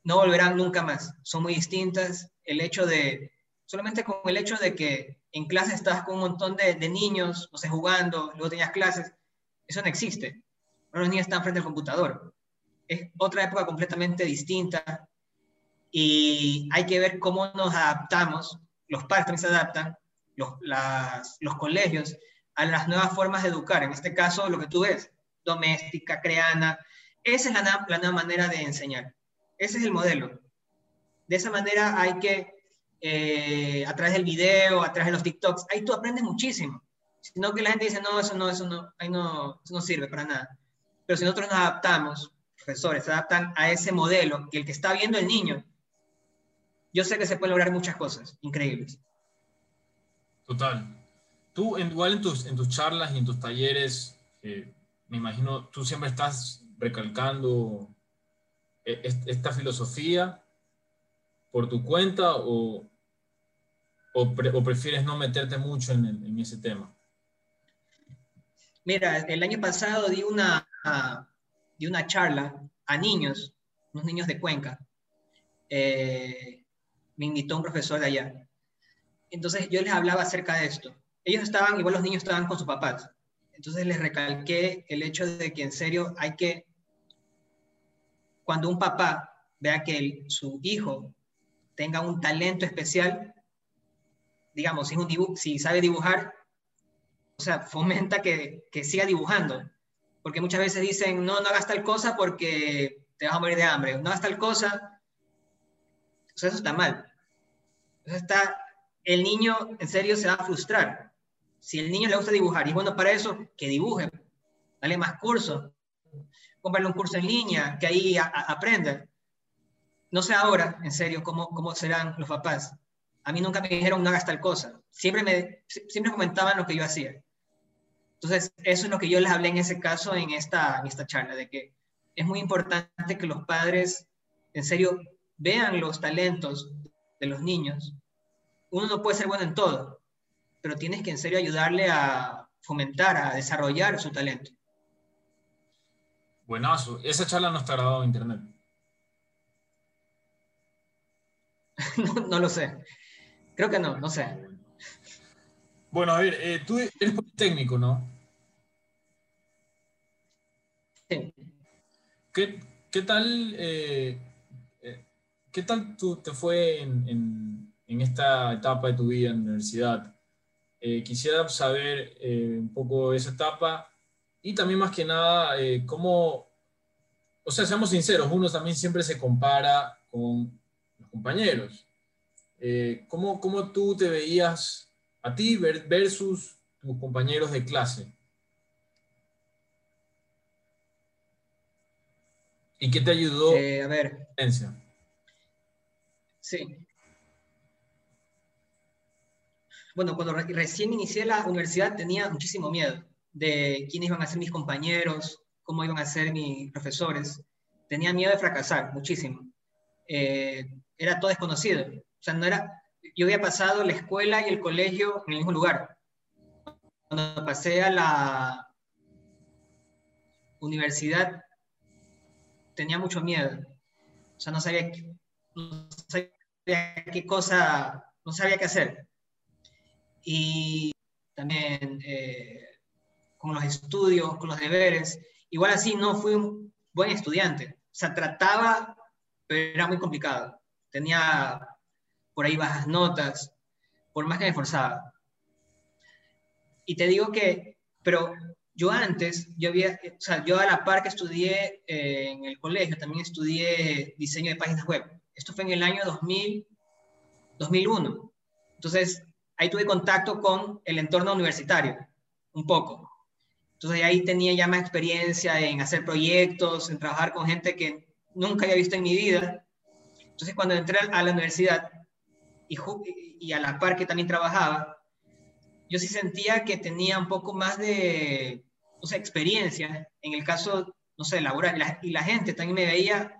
no volverán nunca más. Son muy distintas. El hecho de, solamente con el hecho de que en clase estás con un montón de, de niños, no sé, jugando, luego tenías clases, eso no existe. Ahora los niños están frente al computador. Es otra época completamente distinta y hay que ver cómo nos adaptamos, los padres también se adaptan, los, las, los colegios, a las nuevas formas de educar. En este caso, lo que tú ves, doméstica, creana, esa es la, la nueva manera de enseñar. Ese es el modelo. De esa manera hay que, eh, a través del video, a través de los TikToks, ahí tú aprendes muchísimo. Sino que la gente dice, no, eso no, eso no, ahí no, eso no sirve para nada. Pero si nosotros nos adaptamos, profesores se adaptan a ese modelo, que el que está viendo el niño, yo sé que se pueden lograr muchas cosas increíbles. Total. Tú, igual en tus, en tus charlas y en tus talleres, eh, me imagino, tú siempre estás recalcando eh, esta filosofía por tu cuenta o, o, prefieres no meterte mucho en, ese tema? Mira, el año pasado di una, di una charla a niños, unos niños de Cuenca. Eh, me invitó un profesor de allá. Entonces yo les hablaba acerca de esto ellos estaban, igual los niños estaban con sus papás. Entonces les recalqué el hecho de que en serio hay que, cuando un papá vea que su hijo tenga un talento especial, digamos, si, un si sabe dibujar, o sea, fomenta que, que, siga dibujando. Porque muchas veces dicen, no, no hagas tal cosa porque te vas a morir de hambre, no hagas tal cosa. O sea, eso está mal. Está, el niño en serio se va a frustrar si el niño le gusta dibujar y bueno para eso, que dibuje. Dale más cursos. Cómprale un curso en línea, que ahí aprenda. No sé ahora, en serio, cómo, cómo serán los papás. A mí nunca me dijeron no hagas tal cosa. Siempre, me, siempre comentaban lo que yo hacía. Entonces, eso es lo que yo les hablé en ese caso, en esta, en esta charla, de que es muy importante que los padres, en serio, vean los talentos de los niños. Uno no puede ser bueno en todo, pero tienes que en serio ayudarle a fomentar, a desarrollar su talento. Buenazo. Esa charla no está grabada en internet. <laughs> no, lo sé. Creo que no, no sé. Bueno, a ver, eh, tú eres politécnico, ¿no? Sí. ¿Qué, tal, eh, eh, ¿qué tal tú te fue en, en, esta etapa de tu vida en la universidad? Eh, quisiera saber eh, un poco esa etapa y también más que nada eh, cómo, o sea, seamos sinceros, uno también siempre se compara con los compañeros. ¿cómo, ¿Cómo tú te veías a ti versus tus compañeros de clase? ¿Y qué te ayudó? a ver. Sí, bueno, cuando recién inicié la universidad tenía muchísimo miedo de quiénes iban a ser mis compañeros, cómo iban a ser mis profesores. tenía miedo de fracasar, muchísimo. Eh, era todo desconocido. O sea, no era, yo había pasado la escuela y el colegio en el mismo lugar. Cuando pasé a la universidad, tenía mucho miedo. O sea, no sabía, no sabía qué cosa, no sabía qué hacer. Y también eh, con los estudios, con los deberes. Igual así no fui un buen estudiante. O sea, trataba, pero era muy complicado. Tenía por ahí bajas notas, por más que me esforzaba. Y te digo que, pero yo antes, yo había, o sea, yo a la par que estudié eh, en el colegio, también estudié diseño de páginas web. Esto fue en el año 2000, 2001. Entonces, ahí tuve contacto con el entorno universitario, un poco. Entonces ahí tenía ya más experiencia en hacer proyectos, en trabajar con gente que nunca había visto en mi vida. Entonces cuando entré a la universidad y, y a la par que también trabajaba, yo sí sentía que tenía un poco más de, o sea, experiencia en el caso, no sé, laboral. Y la, gente también me veía,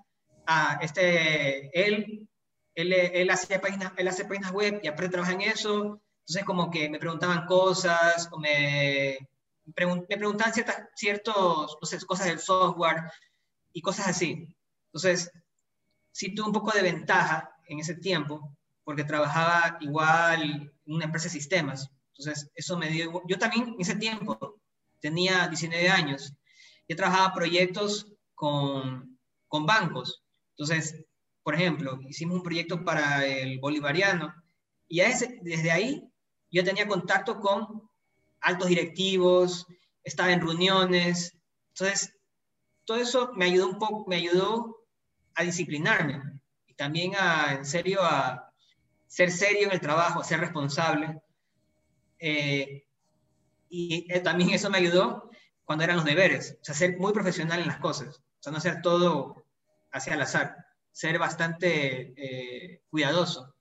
a este, él, él, él, hacía páginas, él hace páginas web y aparte trabaja en eso. Entonces como que me preguntaban cosas o me me preguntaban ciertas ciertos, cosas del software y cosas así. Entonces, sí tuve un poco de ventaja en ese tiempo, porque trabajaba igual en una empresa de sistemas. Entonces, eso me dio... Yo también en ese tiempo tenía 19 años. Yo trabajaba proyectos con, con bancos. Entonces, por ejemplo, hicimos un proyecto para el bolivariano y ese, desde ahí yo tenía contacto con altos directivos, estaba en reuniones. Entonces, todo eso me ayudó un poco, me ayudó a disciplinarme y también a, en serio, a ser serio en el trabajo, a ser responsable. Eh, y eh, también eso me ayudó cuando eran los deberes, o sea, ser muy profesional en las cosas, o sea, no hacer todo hacia el azar, ser bastante eh, cuidadoso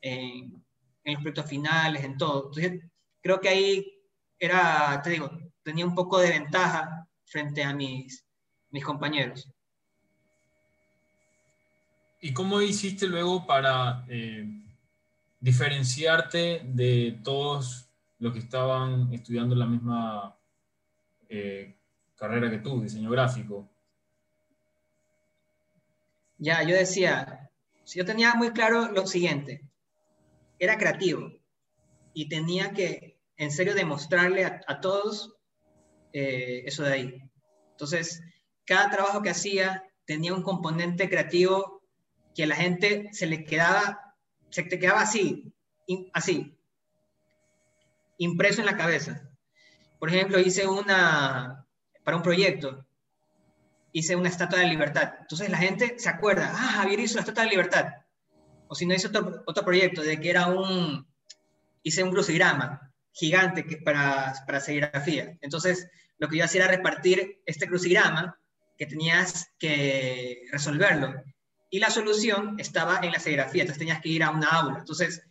en, en, los proyectos finales, en todo. Entonces, creo que ahí era, te digo, tenía un poco de ventaja frente a mis, mis compañeros. ¿Y cómo hiciste luego para eh, diferenciarte de todos los que estaban estudiando la misma eh, carrera que tú, diseño gráfico? Ya, yo decía, yo tenía muy claro lo siguiente, era creativo y tenía que en serio demostrarle a, todos eh, eso de ahí. Entonces, cada trabajo que hacía tenía un componente creativo que a la gente se le quedaba, se te quedaba así, así, impreso en la cabeza. Por ejemplo, hice una, para un proyecto, hice una estatua de libertad. Entonces la gente se acuerda, ah, Javier hizo la estatua de libertad. O si no, hice otro, otro proyecto de que era un, hice un crucigrama gigante que para, para serigrafía. Entonces, lo que yo hacía era repartir este crucigrama que tenías que resolverlo. Y la solución estaba en la serigrafía, entonces tenías que ir a una aula. Entonces,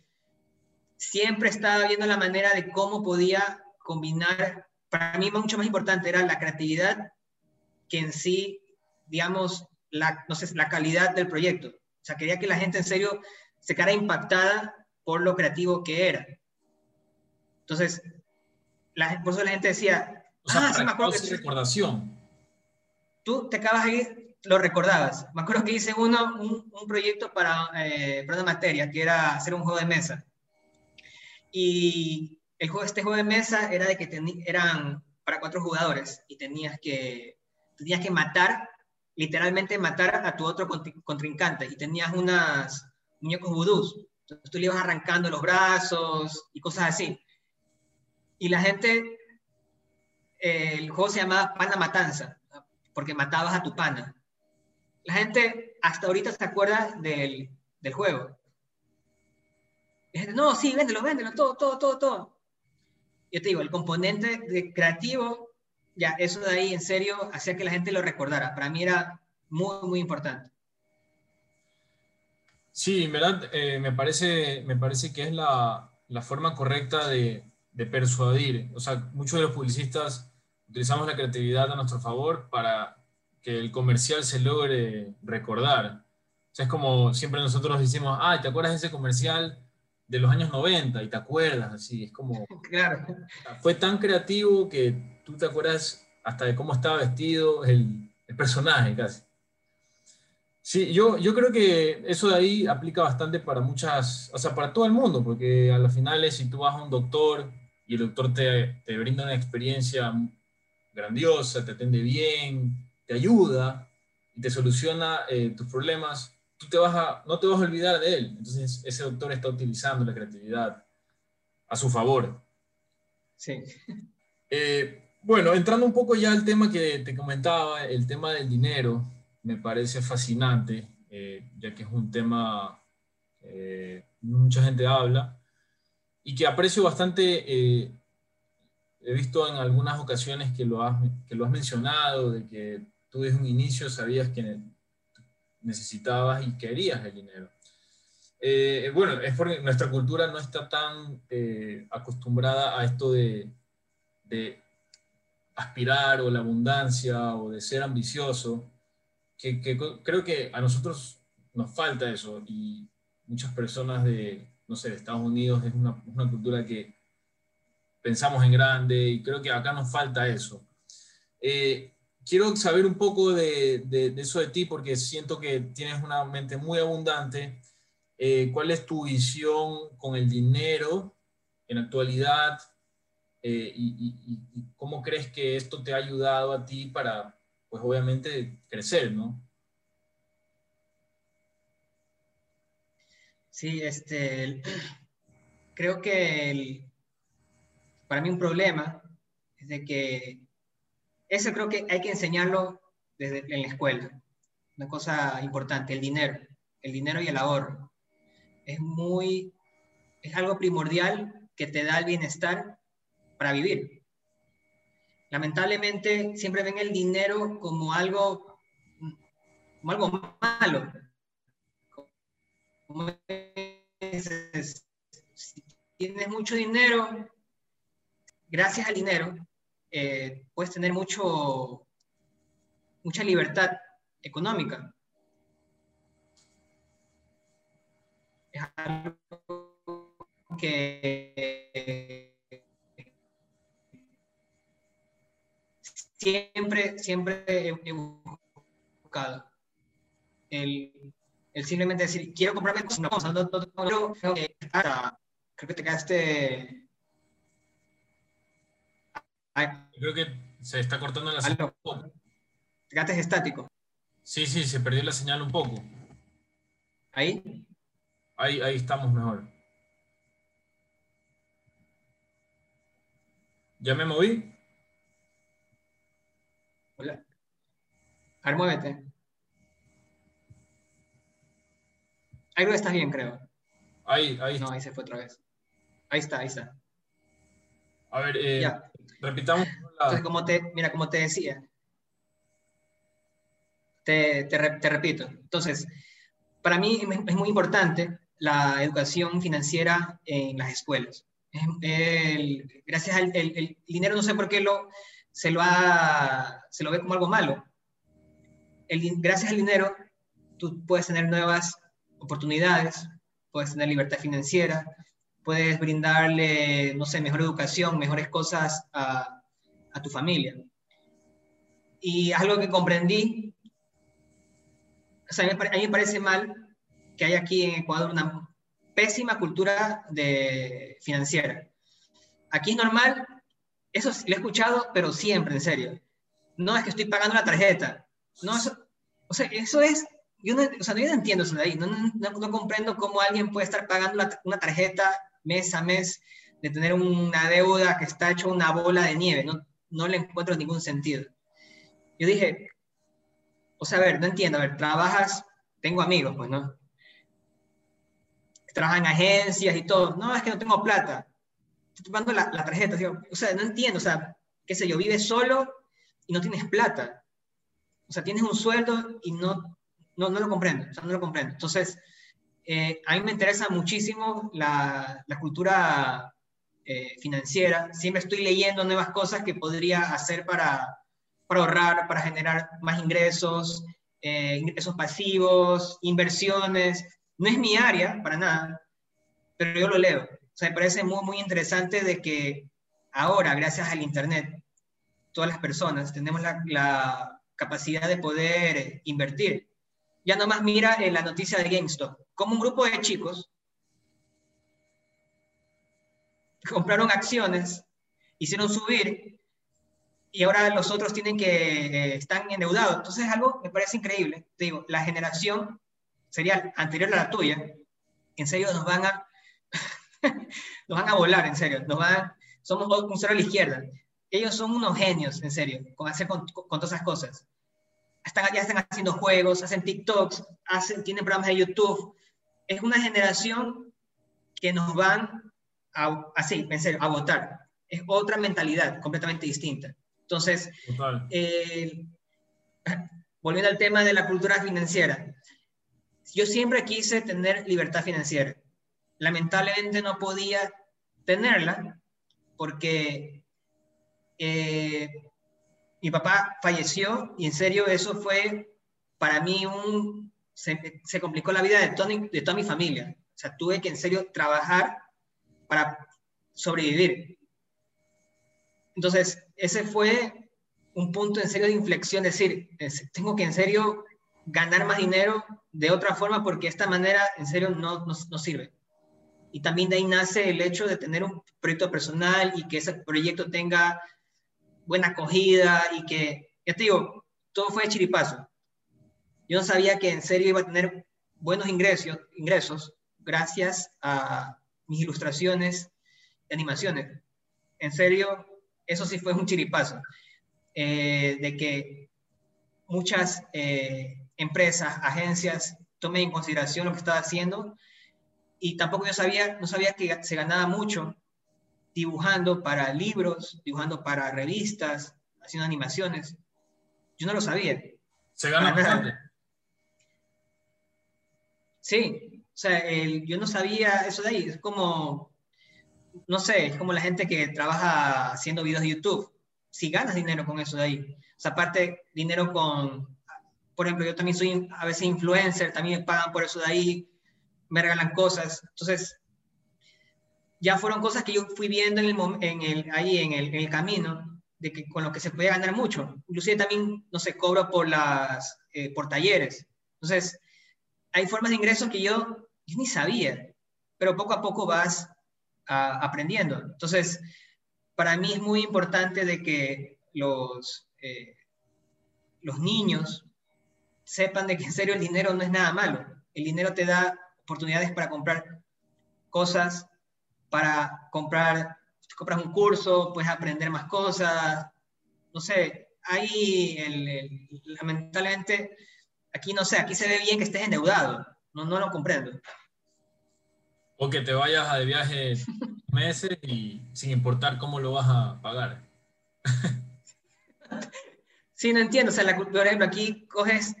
siempre estaba viendo la manera de cómo podía combinar. Para mí, mucho más importante era la creatividad que en sí, digamos, la, no sé, la calidad del proyecto. O sea, quería que la gente en serio se quedara impactada por lo creativo que era. Entonces, la, por eso la gente decía, o sea, ah, sí, me acuerdo que recordación. Tú te acabas ahí, lo recordabas. Me acuerdo que hice uno, un, un proyecto para, eh, para, una materia, que era hacer un juego de mesa. Y el juego, este juego de mesa era de que eran para cuatro jugadores y tenías que, tenías que matar, literalmente matar a tu otro contrincante. Y tenías unas muñecos vudús. Entonces tú le ibas arrancando los brazos y cosas así. Y la gente, eh, el juego se llamaba Pana Matanza, porque matabas a tu pana. La gente hasta ahorita se acuerda del, del juego. La gente, no, sí, véndelo, véndelo, todo, todo, todo, todo. Yo te digo, el componente de creativo, ya, eso de ahí en serio hacía que la gente lo recordara. Para mí era muy, muy importante. Sí, en verdad, eh, me, parece, me parece que es la, la forma correcta de, de persuadir. O sea, muchos de los publicistas utilizamos la creatividad a nuestro favor para que el comercial se logre recordar. O sea, es como siempre nosotros decimos, ah, ¿te acuerdas de ese comercial de los años 90? Y te acuerdas, así, es como... <laughs> Claro. Fue tan creativo que tú te acuerdas hasta de cómo estaba vestido el, el personaje casi. Sí, yo, yo creo que eso de ahí aplica bastante para muchas, o sea, para todo el mundo, porque a las finales si tú vas a un doctor y el doctor te, te brinda una experiencia grandiosa, te atende bien, te ayuda y te soluciona eh, tus problemas, tú te vas a, no te vas a olvidar de él. Entonces ese doctor está utilizando la creatividad a su favor. Sí. Eh, bueno, entrando un poco ya al tema que te comentaba, el tema del dinero, me parece fascinante, eh, ya que es un tema eh, mucha gente habla y que aprecio bastante. Eh, he visto en algunas ocasiones que lo, has, que lo has mencionado, de que tú desde un inicio sabías que necesitabas y querías el dinero. bueno, es porque nuestra cultura no está tan acostumbrada a esto de aspirar o la abundancia o de ser ambicioso que, creo que a nosotros nos falta eso y muchas personas de, no sé, de Estados Unidos es una, cultura que pensamos en grande y creo que acá nos falta eso. Eh, quiero saber un poco de, eso de ti porque siento que tienes una mente muy abundante. Eh, ¿Cuál es tu visión con el dinero en actualidad? Eh, y, cómo crees que esto te ha ayudado a ti para, pues obviamente crecer, ¿no? Sí, este, <clears throat> creo que para mí un problema es de que eso creo que hay que enseñarlo desde en la escuela. Una cosa importante, el dinero, el dinero y el ahorro. Es muy, es algo primordial que te da el bienestar para vivir lamentablemente siempre ven el dinero como algo, como algo malo. si tienes mucho dinero, gracias al dinero, eh, puedes tener mucho, mucha libertad económica. Es algo que siempre, siempre he, buscado. El, el, simplemente decir, quiero comprarme una cosa, no, no, no, eh, creo que te quedaste... Creo que se está cortando la señal. Te quedaste estático. Sí, sí, se perdió la señal un poco. ¿Ahí? Ahí, ahí estamos mejor. ¿Ya me moví? Hola. A ver, muévete. Ahí no estás bien, creo. Ahí, ahí. No, ahí se fue otra vez. Ahí está, ahí está. A ver, eh, ya. repitamos. Entonces, como te, mira, como te decía, te, te, repito. Entonces, para mí es muy importante la educación financiera en las escuelas. gracias al el dinero, no sé por qué lo, se lo, se lo ve como algo malo. Gracias al dinero, tú puedes tener nuevas oportunidades, puedes tener libertad financiera, puedes brindarle, no sé, mejor educación, mejores cosas a, a tu familia. Y algo que comprendí, o sea, a mí me parece mal que hay aquí en Ecuador una pésima cultura de financiera. Aquí es normal eso lo he escuchado, pero siempre, en serio. No es que estoy pagando la tarjeta. No, eso, o sea, eso es, yo no, o sea, no, entiendo eso de ahí. No, comprendo cómo alguien puede estar pagando una tarjeta mes a mes de tener una deuda que está hecho una bola de nieve. No, no le encuentro ningún sentido. Yo dije, o sea, a ver, no entiendo, a ver, trabajas, tengo amigos, pues, ¿no? Trabajan en agencias y todo. No, es que no tengo plata tomando la, la tarjeta, o sea, no entiendo, o sea, qué sé yo, vives solo y no tienes plata. O sea, tienes un sueldo y no, no, no lo comprendo, o sea, no lo comprendo. Entonces, eh, a mí me interesa muchísimo la, la cultura eh, financiera. Siempre estoy leyendo nuevas cosas que podría hacer para, para ahorrar, para generar más ingresos, eh, ingresos pasivos, inversiones. No es mi área, para nada, pero yo lo leo. O sea, me parece muy, muy interesante de que ahora, gracias al Internet, todas las personas tenemos la, la capacidad de poder invertir. Ya nomás mira en la noticia de GameStop, como un grupo de chicos compraron acciones, hicieron subir y ahora los otros tienen que, eh, están endeudados. Entonces algo me parece increíble. Te digo, la generación sería anterior a la tuya, en serio nos van a, <laughs> nos van a volar, en serio. Nos van, somos un cero a la izquierda. Ellos son unos genios, en serio, con hacer con, todas esas cosas. Están, ya están haciendo juegos, hacen TikToks, hacen, tienen programas de YouTube. Es una generación que nos van a, así, en serio, a votar. Es otra mentalidad completamente distinta. Entonces, eh, volviendo al tema de la cultura financiera, yo siempre quise tener libertad financiera. Lamentablemente no podía tenerla porque eh, mi papá falleció y en serio eso fue para mí un... Se, complicó la vida de, de toda mi familia. O sea, tuve que en serio trabajar para sobrevivir. Entonces, ese fue un punto en serio de inflexión, decir, tengo que en serio ganar más dinero de otra forma porque esta manera en serio no, no, no, sirve. Y también de ahí nace el hecho de tener un proyecto personal y que ese proyecto tenga buena acogida y que, ya te digo, todo fue de chiripazo. Yo no sabía que en serio iba a tener buenos ingresos, ingresos gracias a mis ilustraciones y animaciones. En serio, eso sí fue un chiripazo, eh, de que muchas eh, empresas, agencias tomen en consideración lo que estaba haciendo y tampoco yo sabía, no sabía que se ganaba mucho dibujando para libros, dibujando para revistas, haciendo animaciones. Yo no lo sabía. Se gana bastante. Sí, o sea, yo no sabía eso de ahí. Es como, no sé, es como la gente que trabaja haciendo videos de YouTube. Si ganas dinero con eso de ahí. O sea, aparte, dinero con, por ejemplo, yo también soy a veces influencer, también me pagan por eso de ahí, me regalan cosas. Entonces, ya fueron cosas que yo fui viendo en el, en el, ahí en el, en el, camino, de que con lo que se puede ganar mucho. Inclusive también, no sé, cobro por, las, eh, por talleres. Entonces, hay formas de ingresos que yo, yo ni sabía, pero poco a poco vas aprendiendo. Entonces, para mí es muy importante de que los, eh, los niños sepan de que en serio el dinero no es nada malo. El dinero te da oportunidades para comprar cosas, para comprar, compras un curso, puedes aprender más cosas, no sé, ahí lamentablemente, aquí no sé, aquí se ve bien que estés endeudado, no, no lo comprendo. O que te vayas a de viaje <laughs> meses y sin importar cómo lo vas a pagar. <laughs> Sí, no entiendo. O sea, por ejemplo, aquí coges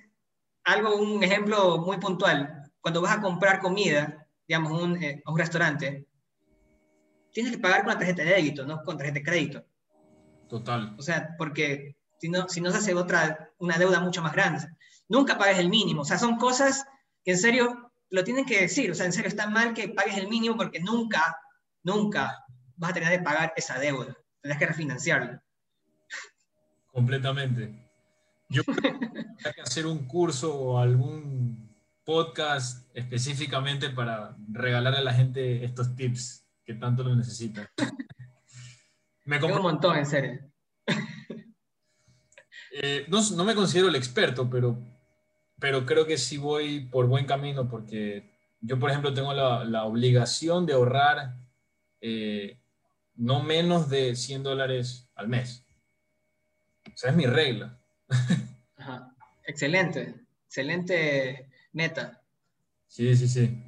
algo, un ejemplo muy puntual. Cuando vas a comprar comida, digamos, un, eh, a un restaurante, tienes que pagar con la tarjeta de débito, no con tarjeta de crédito. Total. O sea, porque si no, si no se hace otra, una deuda mucho más grande. Nunca pagues el mínimo. O sea, son cosas que en serio lo tienen que decir, o sea, en serio, está mal que pagues el mínimo porque nunca, nunca vas a tener que pagar esa deuda, tendrás que refinanciarla. Completamente. Yo <laughs> creo que hacer un curso o algún podcast específicamente para regalar a la gente estos tips que tanto lo necesitan. <laughs> Me compro... un montón, en serio. <laughs> Eh, no, no, me considero el experto, pero pero creo que sí voy por buen camino porque yo, por ejemplo, tengo la, la obligación de ahorrar eh, no menos de 100 dólares al mes. O sea, es mi regla. <laughs> Excelente, excelente meta. Sí, sí, sí.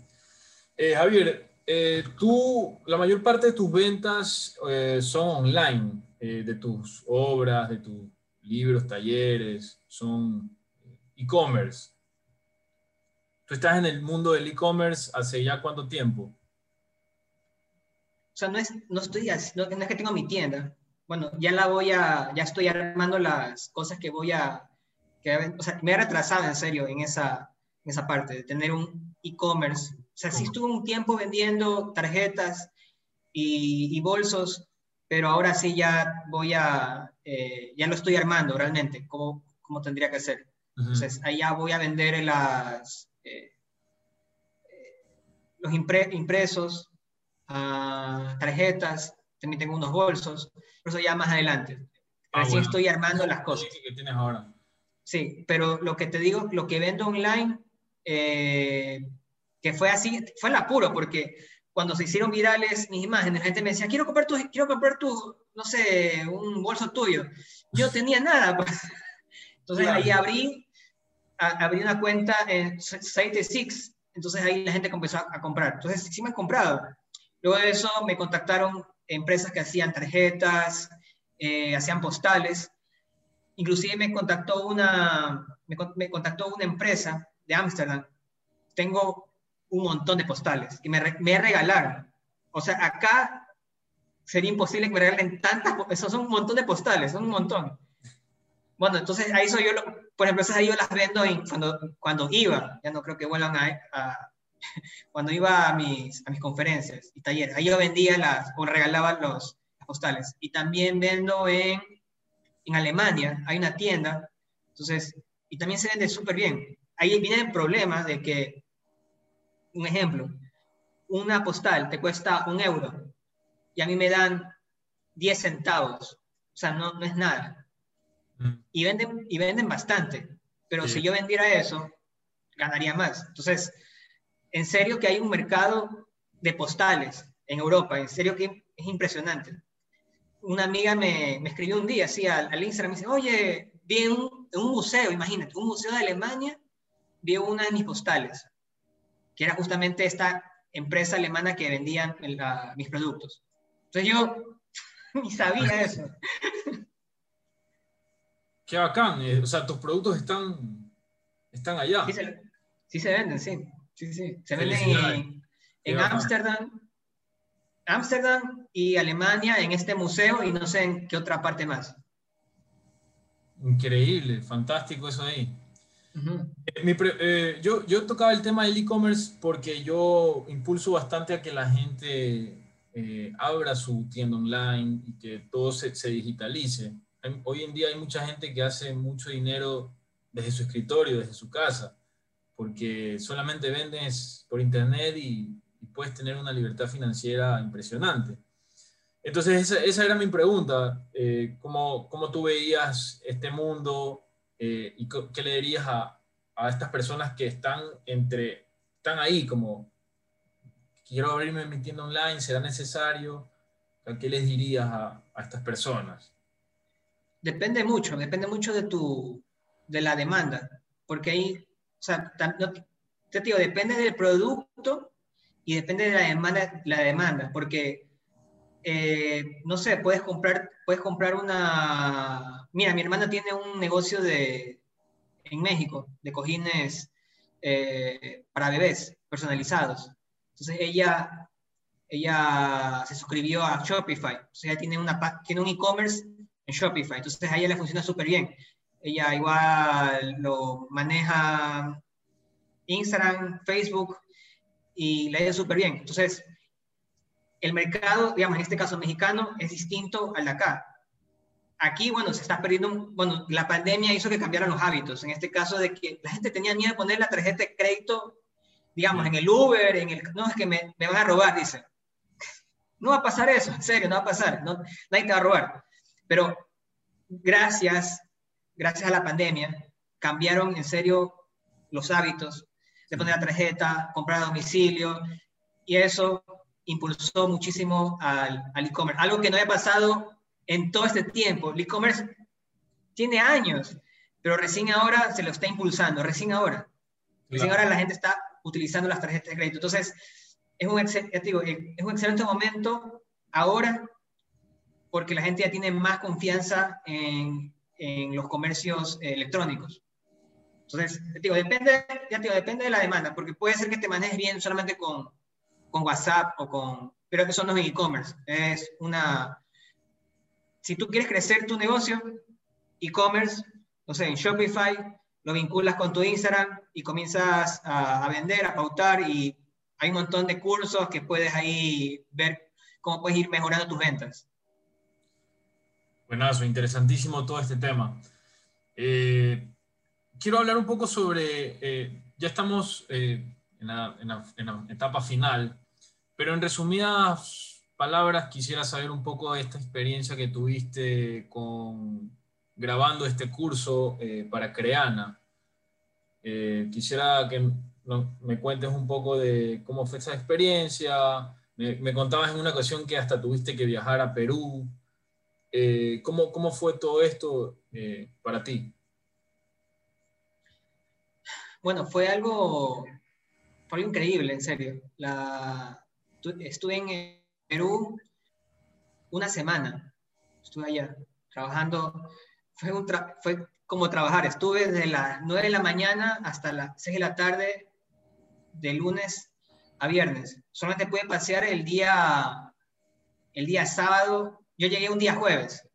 Eh, Javier, eh, tú, la mayor parte de tus ventas son online, de tus obras, de tus libros, talleres, son e-commerce. Tú estás en el mundo del e-commerce hace ya cuánto tiempo? O sea, no, es, no estoy no, es que tengo mi tienda. bueno, ya la voy a, ya estoy armando las cosas que voy a, que, o sea, me he retrasado en serio en esa, en esa parte de tener un e-commerce. Sea, sí estuve un tiempo vendiendo tarjetas y, y bolsos, pero ahora sí ya voy a, eh, ya lo estoy armando realmente, como, como tendría que ser. Entonces, allá voy a vender las, eh, los impresos, uh, tarjetas, también tengo unos bolsos, por eso ya más adelante. Ah, Así estoy armando las cosas. que tienes ahora. Sí, pero lo que te digo, lo que vendo online, eh, que fue así, fue el apuro, porque cuando se hicieron virales mis imágenes, la gente me decía, quiero comprar tu, quiero comprar tu, no sé, un bolso tuyo. Yo tenía nada. Pues. Entonces ahí abrí, abrí una cuenta en Site Six, entonces ahí la gente comenzó a, comprar. Entonces sí me han comprado. Luego de eso me contactaron empresas que hacían tarjetas, eh, hacían postales. Inclusive me contactó una, me, me contactó una empresa de Ámsterdam. Tengo un montón de postales y me, me regalaron. O sea, acá sería imposible que me regalen tantas, esos son un montón de postales, son un montón. Bueno, entonces ahí soy yo, por ejemplo, esas ahí yo las vendo cuando, cuando iba, ya no creo que vuelvan a, <laughs> cuando iba a mis, a mis conferencias y talleres, ahí yo vendía las, o regalaba los, las postales. Y también vendo en, en Alemania, hay una tienda, entonces, y también se vende súper bien. Ahí vienen problemas de que un ejemplo, una postal te cuesta un euro y a mí me dan 10 centavos, o sea, no, no es nada. Mm. Y venden, y venden bastante, pero si yo vendiera eso, ganaría más. Entonces, en serio que hay un mercado de postales en Europa, en serio que es impresionante. Una amiga me, me escribió un día así al, al Instagram, me dice, oye, vi un, en un museo, imagínate, un museo de Alemania, vi una de mis postales que era justamente esta empresa alemana que vendían mis productos. Entonces yo <laughs> ni sabía eso. Qué bacán, eh, o sea, tus productos están, están allá. Sí se, venden, sí. sí, sí. Se venden en Ámsterdam, Ámsterdam y Alemania en este museo y no sé en qué otra parte más. Increíble, fantástico eso ahí. Eh, eh, yo, tocaba el tema del e-commerce porque yo impulso bastante a que la gente eh, abra su tienda online y que todo se, digitalice. Hoy en día hay mucha gente que hace mucho dinero desde su escritorio, desde su casa, porque solamente vendes por internet y, puedes tener una libertad financiera impresionante. Entonces, esa, esa era mi pregunta. ¿cómo, ¿cómo, tú veías este mundo? Eh, ¿Y qué le dirías a, a, estas personas que están entre, están ahí como, quiero abrirme mi tienda online, será necesario? ¿Qué les dirías a, a estas personas? Depende mucho, depende mucho de tu, de la demanda, porque ahí, o sea, te digo, depende del producto y depende de la demanda, la demanda porque eh, no sé, puedes comprar, puedes comprar una... Mira, mi hermana tiene un negocio de, en México de cojines eh, para bebés personalizados. Entonces ella, ella se suscribió a Shopify. Entonces ella tiene, una, tiene un e-commerce en Shopify. Entonces a ella le funciona súper bien. Ella igual lo maneja Instagram, Facebook y le ha súper bien. Entonces el mercado, digamos, en este caso mexicano, es distinto al de acá. Aquí, bueno, se está perdiendo, bueno, la pandemia hizo que cambiaran los hábitos, en este caso de que la gente tenía miedo de poner la tarjeta de crédito, digamos, en el Uber, en el, no, es que me, me van a robar, dice. No va a pasar eso, en serio, no va a pasar, no, nadie te va a robar. Pero gracias, gracias a la pandemia, cambiaron en serio los hábitos de poner la tarjeta, comprar a domicilio, y eso impulsó muchísimo al, e-commerce, algo que no había pasado en todo este tiempo. El e-commerce tiene años, pero recién ahora se lo está impulsando, recién ahora. Recién ahora la gente está utilizando las tarjetas de crédito. Entonces, es un, eh, es un excelente momento ahora porque la gente ya tiene más confianza en, en los comercios electrónicos. Entonces, digo, depende, ya digo, depende de la demanda, porque puede ser que te manejes bien solamente con, con WhatsApp o con... Pero eso no es e-commerce, es una... si tú quieres crecer tu negocio, e-commerce, no sé, en Shopify, lo vinculas con tu Instagram y comienzas a, vender, a pautar y hay un montón de cursos que puedes ahí ver cómo puedes ir mejorando tus ventas. Buenazo, interesantísimo todo este tema. Eh, quiero hablar un poco sobre, eh, ya estamos eh, en, la, etapa final, pero en resumidas palabras quisiera saber un poco de esta experiencia que tuviste con grabando este curso para Creana. quisiera que me cuentes un poco de cómo fue esa experiencia. Me, contabas en una ocasión que hasta tuviste que viajar a Perú. ¿cómo, ¿Cómo fue todo esto para ti? Bueno, fue algo, fue increíble, en serio. La, estuve en Perú una semana, estuve allá trabajando, fue, un fue como trabajar, estuve desde las 9 de la mañana hasta las 6 de la tarde, de lunes a viernes. Solamente pude pasear el día, el día sábado, yo llegué un día jueves,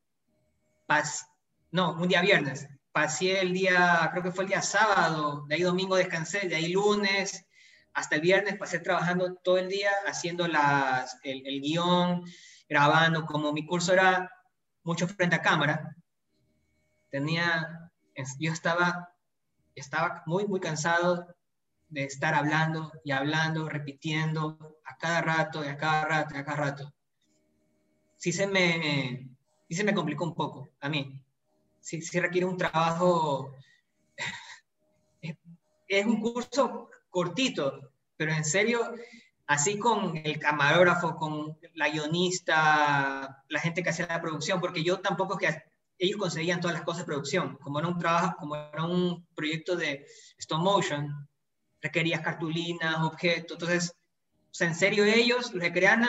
Pas, no, un día viernes, pasé el día, creo que fue el día sábado, de ahí domingo descansé, de ahí lunes hasta el viernes pasé trabajando todo el día, haciendo las, el, guion, grabando, como mi curso era mucho frente a cámara, tenía, yo estaba, estaba muy, muy cansado de estar hablando y hablando, repitiendo a cada rato y a cada rato y a cada rato. Sí se me, sí se me complicó un poco a mí sí, requiere un trabajo. <laughs> Es un curso cortito, pero en serio, así con el camarógrafo, con la guionista, la gente que hacía la producción, porque yo tampoco es que ellos conseguían todas las cosas de producción, como era un trabajo, como era un proyecto de stop motion, requerías cartulinas, objetos, entonces, o sea, en serio ellos los requerían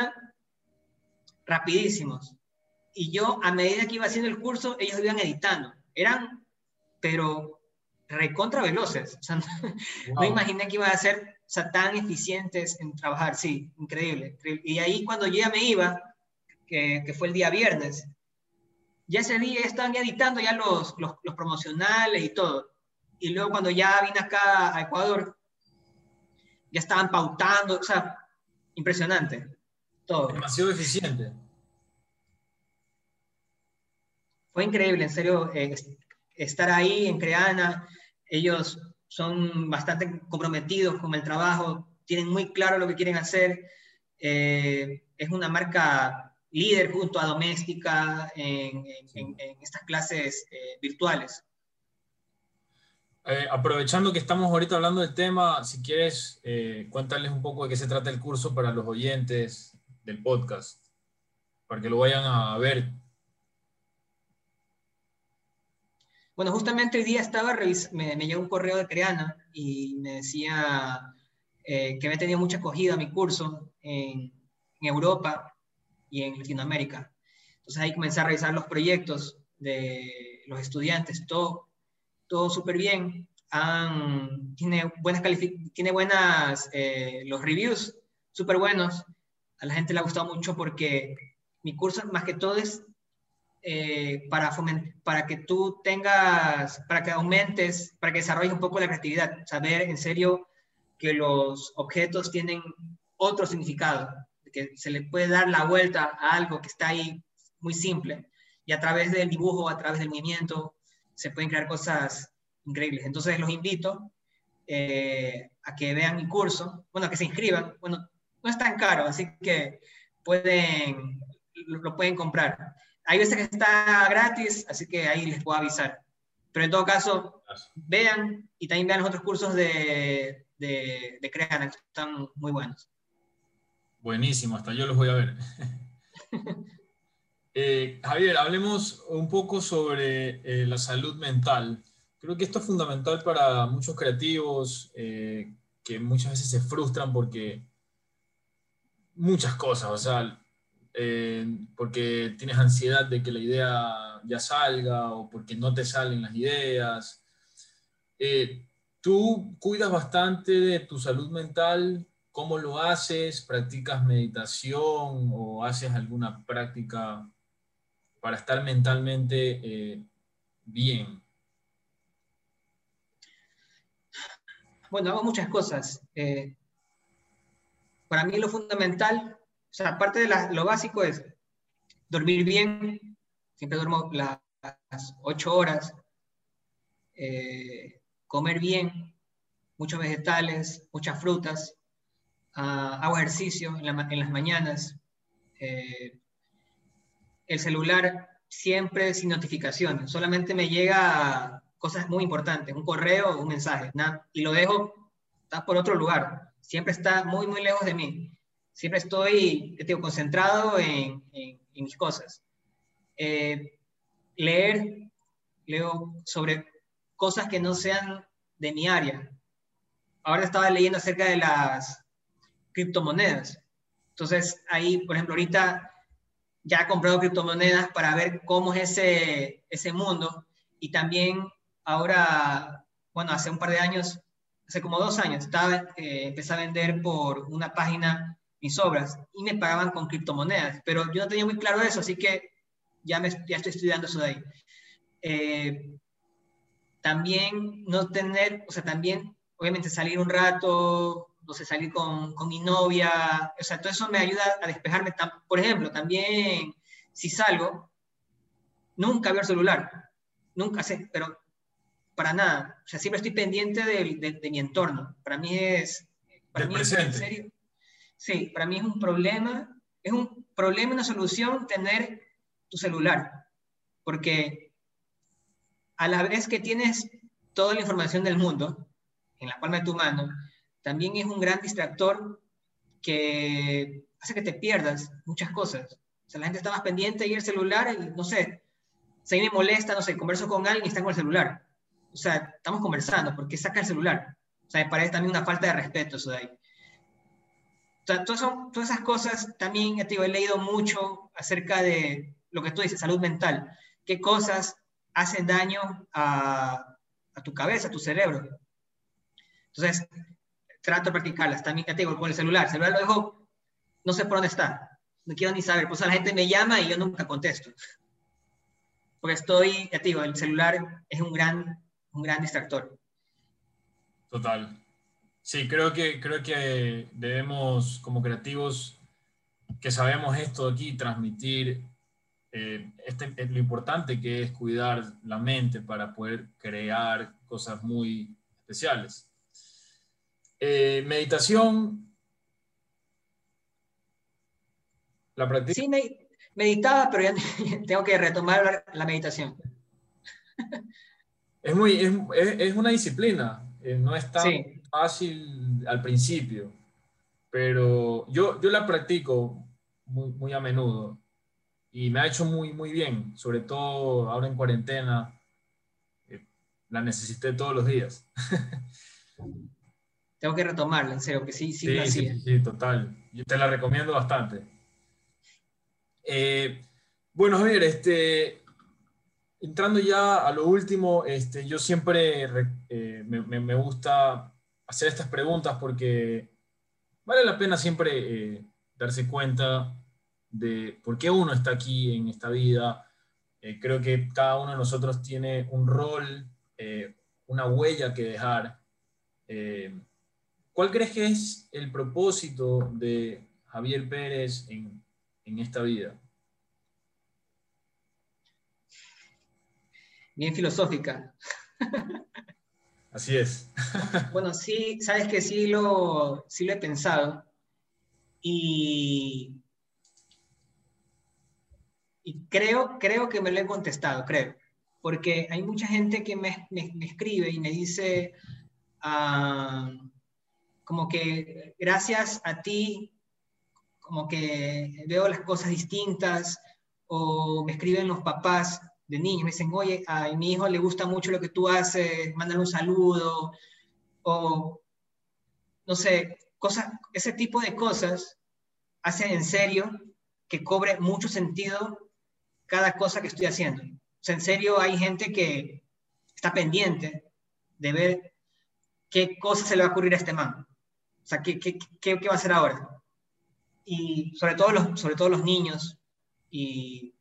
rapidísimos y yo a medida que iba haciendo el curso, ellos iban editando. Eran, pero recontra veloces. O sea, no, <laughs> imaginé que iban a ser tan eficientes en trabajar. Sí, increíble, Y ahí cuando yo ya me iba, que, que, fue el día viernes, ya ese día estaban editando ya los, los, los promocionales y todo. Y luego cuando ya vine acá a Ecuador, ya estaban pautando, o sea, impresionante. Todo. Demasiado eficiente fue increíble, en serio, eh, estar ahí en Creana. Ellos son bastante comprometidos con el trabajo, tienen muy claro lo que quieren hacer. Eh, es una marca líder junto a Doméstica en, estas clases eh, virtuales. aprovechando que estamos ahorita hablando del tema, si quieres, cuéntales un poco de qué se trata el curso para los oyentes del podcast, para que lo vayan a ver Bueno, justamente hoy día estaba, me, llegó un correo de Creana y me decía eh, que había tenido mucha acogida mi curso en, Europa y en Latinoamérica. Entonces ahí comencé a revisar los proyectos de los estudiantes, todo, todo súper bien. tiene buenas, tiene buenas eh, los reviews, súper buenos. A la gente le ha gustado mucho porque mi curso más que todo es eh, para, que tú tengas, para que aumentes, para que desarrolles un poco la creatividad, saber en serio que los objetos tienen otro significado, que se le puede dar la vuelta a algo que está ahí muy simple y a través del dibujo, a través del movimiento, se pueden crear cosas increíbles. Entonces los invito eh, a que vean mi curso, bueno, a que se inscriban. Bueno, no es tan caro, así que pueden, lo pueden comprar. Hay veces que está gratis, así que ahí les puedo avisar. Pero en todo caso, vean y también vean los otros cursos de, de, de Creana, que están muy buenos. Buenísimo, hasta yo los voy a ver. <laughs> Eh, Javier, hablemos un poco sobre eh, la salud mental. Creo que esto es fundamental para muchos creativos eh, que muchas veces se frustran porque muchas cosas, o sea, eh, porque tienes ansiedad de que la idea ya salga o porque no te salen las ideas. Eh, ¿Tú cuidas bastante de tu salud mental? ¿Cómo lo haces? ¿Practicas meditación o haces alguna práctica para estar mentalmente eh, bien? Bueno, hago muchas cosas. Para mí lo fundamental, sea, aparte de lo básico es dormir bien, siempre duermo las ocho horas, eh, comer bien, muchos vegetales, muchas frutas, ah, hago ejercicio en, las mañanas, eh, el celular siempre sin notificaciones, solamente me llega cosas muy importantes, un correo un mensaje, y lo dejo está por otro lugar, siempre está muy, muy lejos de mí, siempre estoy digo, concentrado en, en, mis cosas. Eh, leer, leo sobre cosas que no sean de mi área. Ahora estaba leyendo acerca de las criptomonedas. Entonces, ahí, por ejemplo, ahorita ya he comprado criptomonedas para ver cómo es ese, ese mundo. Y también ahora, bueno, hace un par de años, hace como dos años, estaba, eh, empecé a vender por una página mis obras y me pagaban con criptomonedas, pero yo no tenía muy claro eso, así que ya, me, ya estoy estudiando eso de ahí. Eh, también no tener, o sea, también obviamente salir un rato, no sé, salir con, con, mi novia, o sea, todo eso me ayuda a despejarme. Por ejemplo, también si salgo, nunca veo el celular, nunca sé, pero para nada. O sea, siempre estoy pendiente de, de, mi entorno. Para mí es... Para mí Es, en serio, sí, para mí es un problema, es un problema una solución tener tu celular. Porque a la vez que tienes toda la información del mundo en la palma de tu mano, también es un gran distractor que hace que te pierdas muchas cosas. O sea, la gente está más pendiente y el celular, y, no sé, si me molesta, no sé, converso con alguien y está con el celular. O sea, estamos conversando, ¿por qué saca el celular? O sea, me parece también una falta de respeto eso de ahí. O sea, todas, todas esas cosas también, te digo, he leído mucho acerca de lo que tú dices, salud mental. ¿Qué cosas hacen daño a, tu cabeza, a tu cerebro? Entonces, trato de practicarlas. También, te digo, con el celular. El celular lo dejo, no sé por dónde está. No quiero ni saber. Pues la gente me llama y yo nunca contesto. Porque estoy, ya te digo, el celular es un gran, un gran distractor. Total. Sí, creo que, creo que debemos, como creativos, que sabemos esto aquí, transmitir eh, este, lo importante que es cuidar la mente para poder crear cosas muy especiales. Eh, meditación. ¿La practica? Sí, meditaba, pero ya <laughs> tengo que retomar la, meditación. Es, muy, es, una disciplina, eh, no es tan fácil al principio, pero yo, yo la practico muy, muy a menudo y me ha hecho muy, muy bien, sobre todo ahora en cuarentena, eh, la necesité todos los días. <laughs> Tengo que retomarla, en serio, que sí, sí, sí, sí, sí, total. Yo te la recomiendo bastante. Eh, bueno, Javier, este, entrando ya a lo último, este, yo siempre eh, me, gusta hacer estas preguntas porque vale la pena siempre eh, darse cuenta de por qué uno está aquí en esta vida. creo que cada uno de nosotros tiene un rol, una huella que dejar. ¿Cuál crees que es el propósito de Javier Pérez en, esta vida? Bien filosófica. <laughs> Así es. bueno, sí, sabes que sí lo, sí lo he pensado. Y, y creo, creo que me lo he contestado, creo. Porque hay mucha gente que me, escribe y me dice, ah, como que gracias a ti, como que veo las cosas distintas, o me escriben los papás de niños, me dicen, oye, a mi hijo le gusta mucho lo que tú haces, mándale un saludo, o no sé, cosas, ese tipo de cosas hacen en serio que cobre mucho sentido cada cosa que estoy haciendo. O sea, en serio hay gente que está pendiente de ver qué cosa se le va a ocurrir a este man. O sea, ¿qué, qué, qué, va a hacer ahora? Y sobre todo los, sobre todo los niños. Y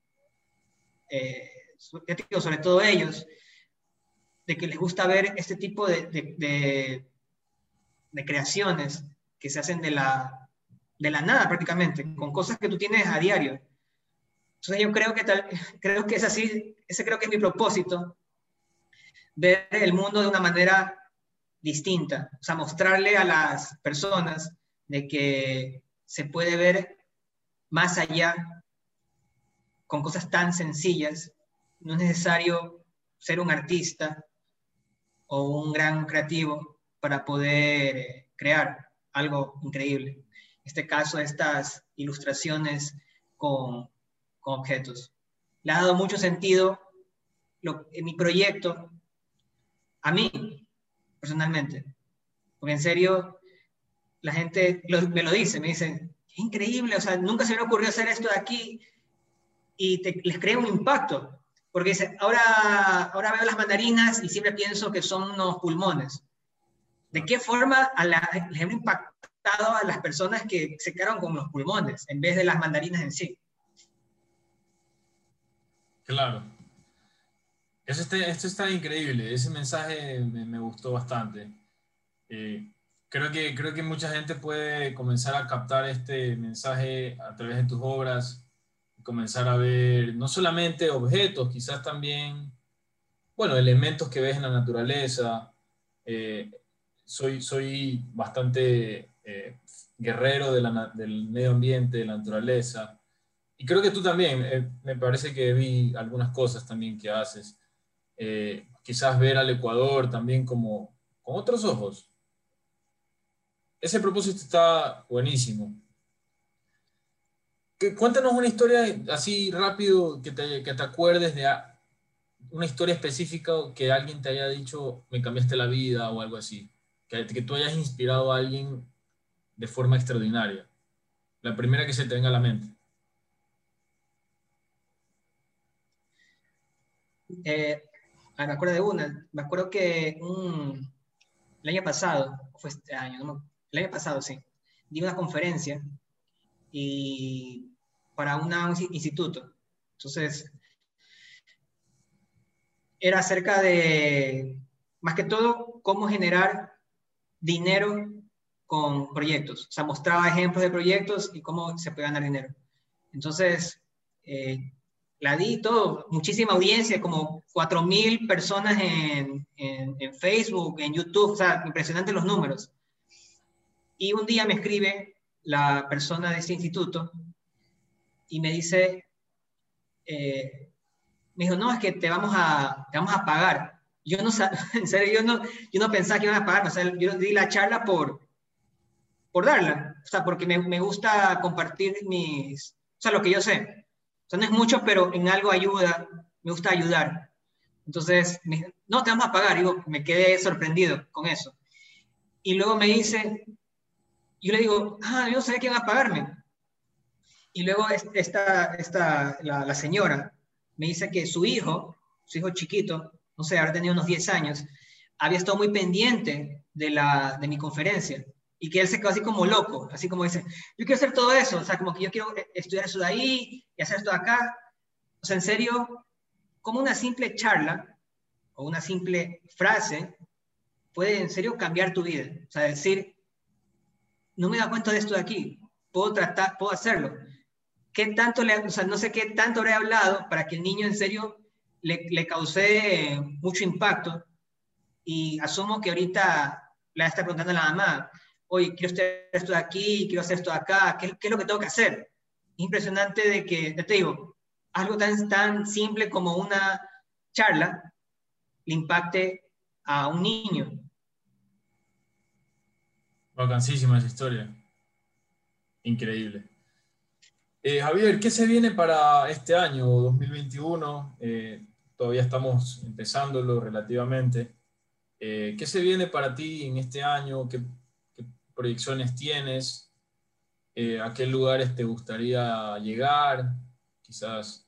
eh, sobre todo ellos, de que les gusta ver este tipo de, de, creaciones que se hacen de la, de la nada prácticamente, con cosas que tú tienes a diario. Entonces yo creo que, creo que es así, ese creo que es mi propósito, ver el mundo de una manera distinta, o sea, mostrarle a las personas de que se puede ver más allá con cosas tan sencillas. No es necesario ser un artista o un gran creativo para poder eh, crear algo increíble. En este caso, estas ilustraciones con, objetos. Le ha dado mucho sentido en mi proyecto a mí, personalmente. Porque en serio, la gente me lo dice, me dicen, increíble, o sea, nunca se me ocurrió hacer esto de aquí y les crea un impacto. Porque ahora, ahora veo las mandarinas y siempre pienso que son unos pulmones. ¿De qué forma a la, les han impactado a las personas que se quedaron con los pulmones en vez de las mandarinas en sí? Claro. Eso está, esto está increíble. Ese mensaje me, me gustó bastante. Eh, creo, que, creo que mucha gente puede comenzar a captar este mensaje a través de tus obras, comenzar a ver no solamente objetos, quizás también, bueno, elementos que ves en la naturaleza. Eh, soy, soy bastante eh, guerrero de la, del medio ambiente, de la naturaleza. Y creo que tú también, me parece que vi algunas cosas también que haces. quizás ver al Ecuador también como con otros ojos, ese propósito está buenísimo. Cuéntanos una historia así rápido que te, que te acuerdes de una historia específica que alguien te haya dicho, me cambiaste la vida o algo así. Que, que tú hayas inspirado a alguien de forma extraordinaria. La primera que se te venga a la mente. Eh, me acuerdo de una. Me acuerdo que el año pasado, fue este año, no el año pasado, sí, di una conferencia y para un instituto. Entonces, era acerca de, más que todo, cómo generar dinero con proyectos. O sea, mostraba ejemplos de proyectos y cómo se puede ganar dinero. Entonces, eh, la di todo, muchísima audiencia, como 4.000 personas en, en, en, Facebook, en YouTube, o sea, impresionante los números. Y un día me escribe la persona de ese instituto y me dice, eh, me dijo, no, es que te vamos a, te vamos a pagar. Yo no, <laughs> en serio, yo no, yo no pensaba que iban a pagar, o sea, yo di la charla por, por darla, o sea, porque me, me gusta compartir mis, o sea, lo que yo sé. O sea, no es mucho, pero en algo ayuda, me gusta ayudar. Entonces, me, no, te vamos a pagar. Digo, me quedé sorprendido con eso. Y luego me dice, yo le digo, ah, yo no sabía quién va a pagarme. Y luego esta, esta, la, la, señora me dice que su hijo, su hijo chiquito, no sé, ahora tenía unos 10 años, había estado muy pendiente de, la, de mi conferencia y que él se quedó así como loco, así como dice, yo quiero hacer todo eso, o sea, como que yo quiero estudiar eso de ahí y hacer esto de acá. O sea, en serio, como una simple charla o una simple frase puede en serio cambiar tu vida. O sea, decir, no me da cuenta de esto de aquí, puedo tratar, puedo hacerlo. ¿Qué tanto le, o sea, no sé qué tanto he hablado para que el niño en serio le, le cause mucho impacto y asumo que ahorita le está preguntando a la mamá, oye, quiero hacer esto de aquí, quiero hacer esto de acá, ¿qué, es lo que tengo que hacer? impresionante de que, te digo, algo tan, tan simple como una charla le impacte a un niño. Vacancísima esa historia. Increíble. Eh, Javier, ¿qué se viene para este año 2021? Eh, todavía estamos empezándolo relativamente. Eh, ¿Qué se viene para ti en este año? ¿Qué, proyecciones tienes? ¿A qué lugares te gustaría llegar? Quizás.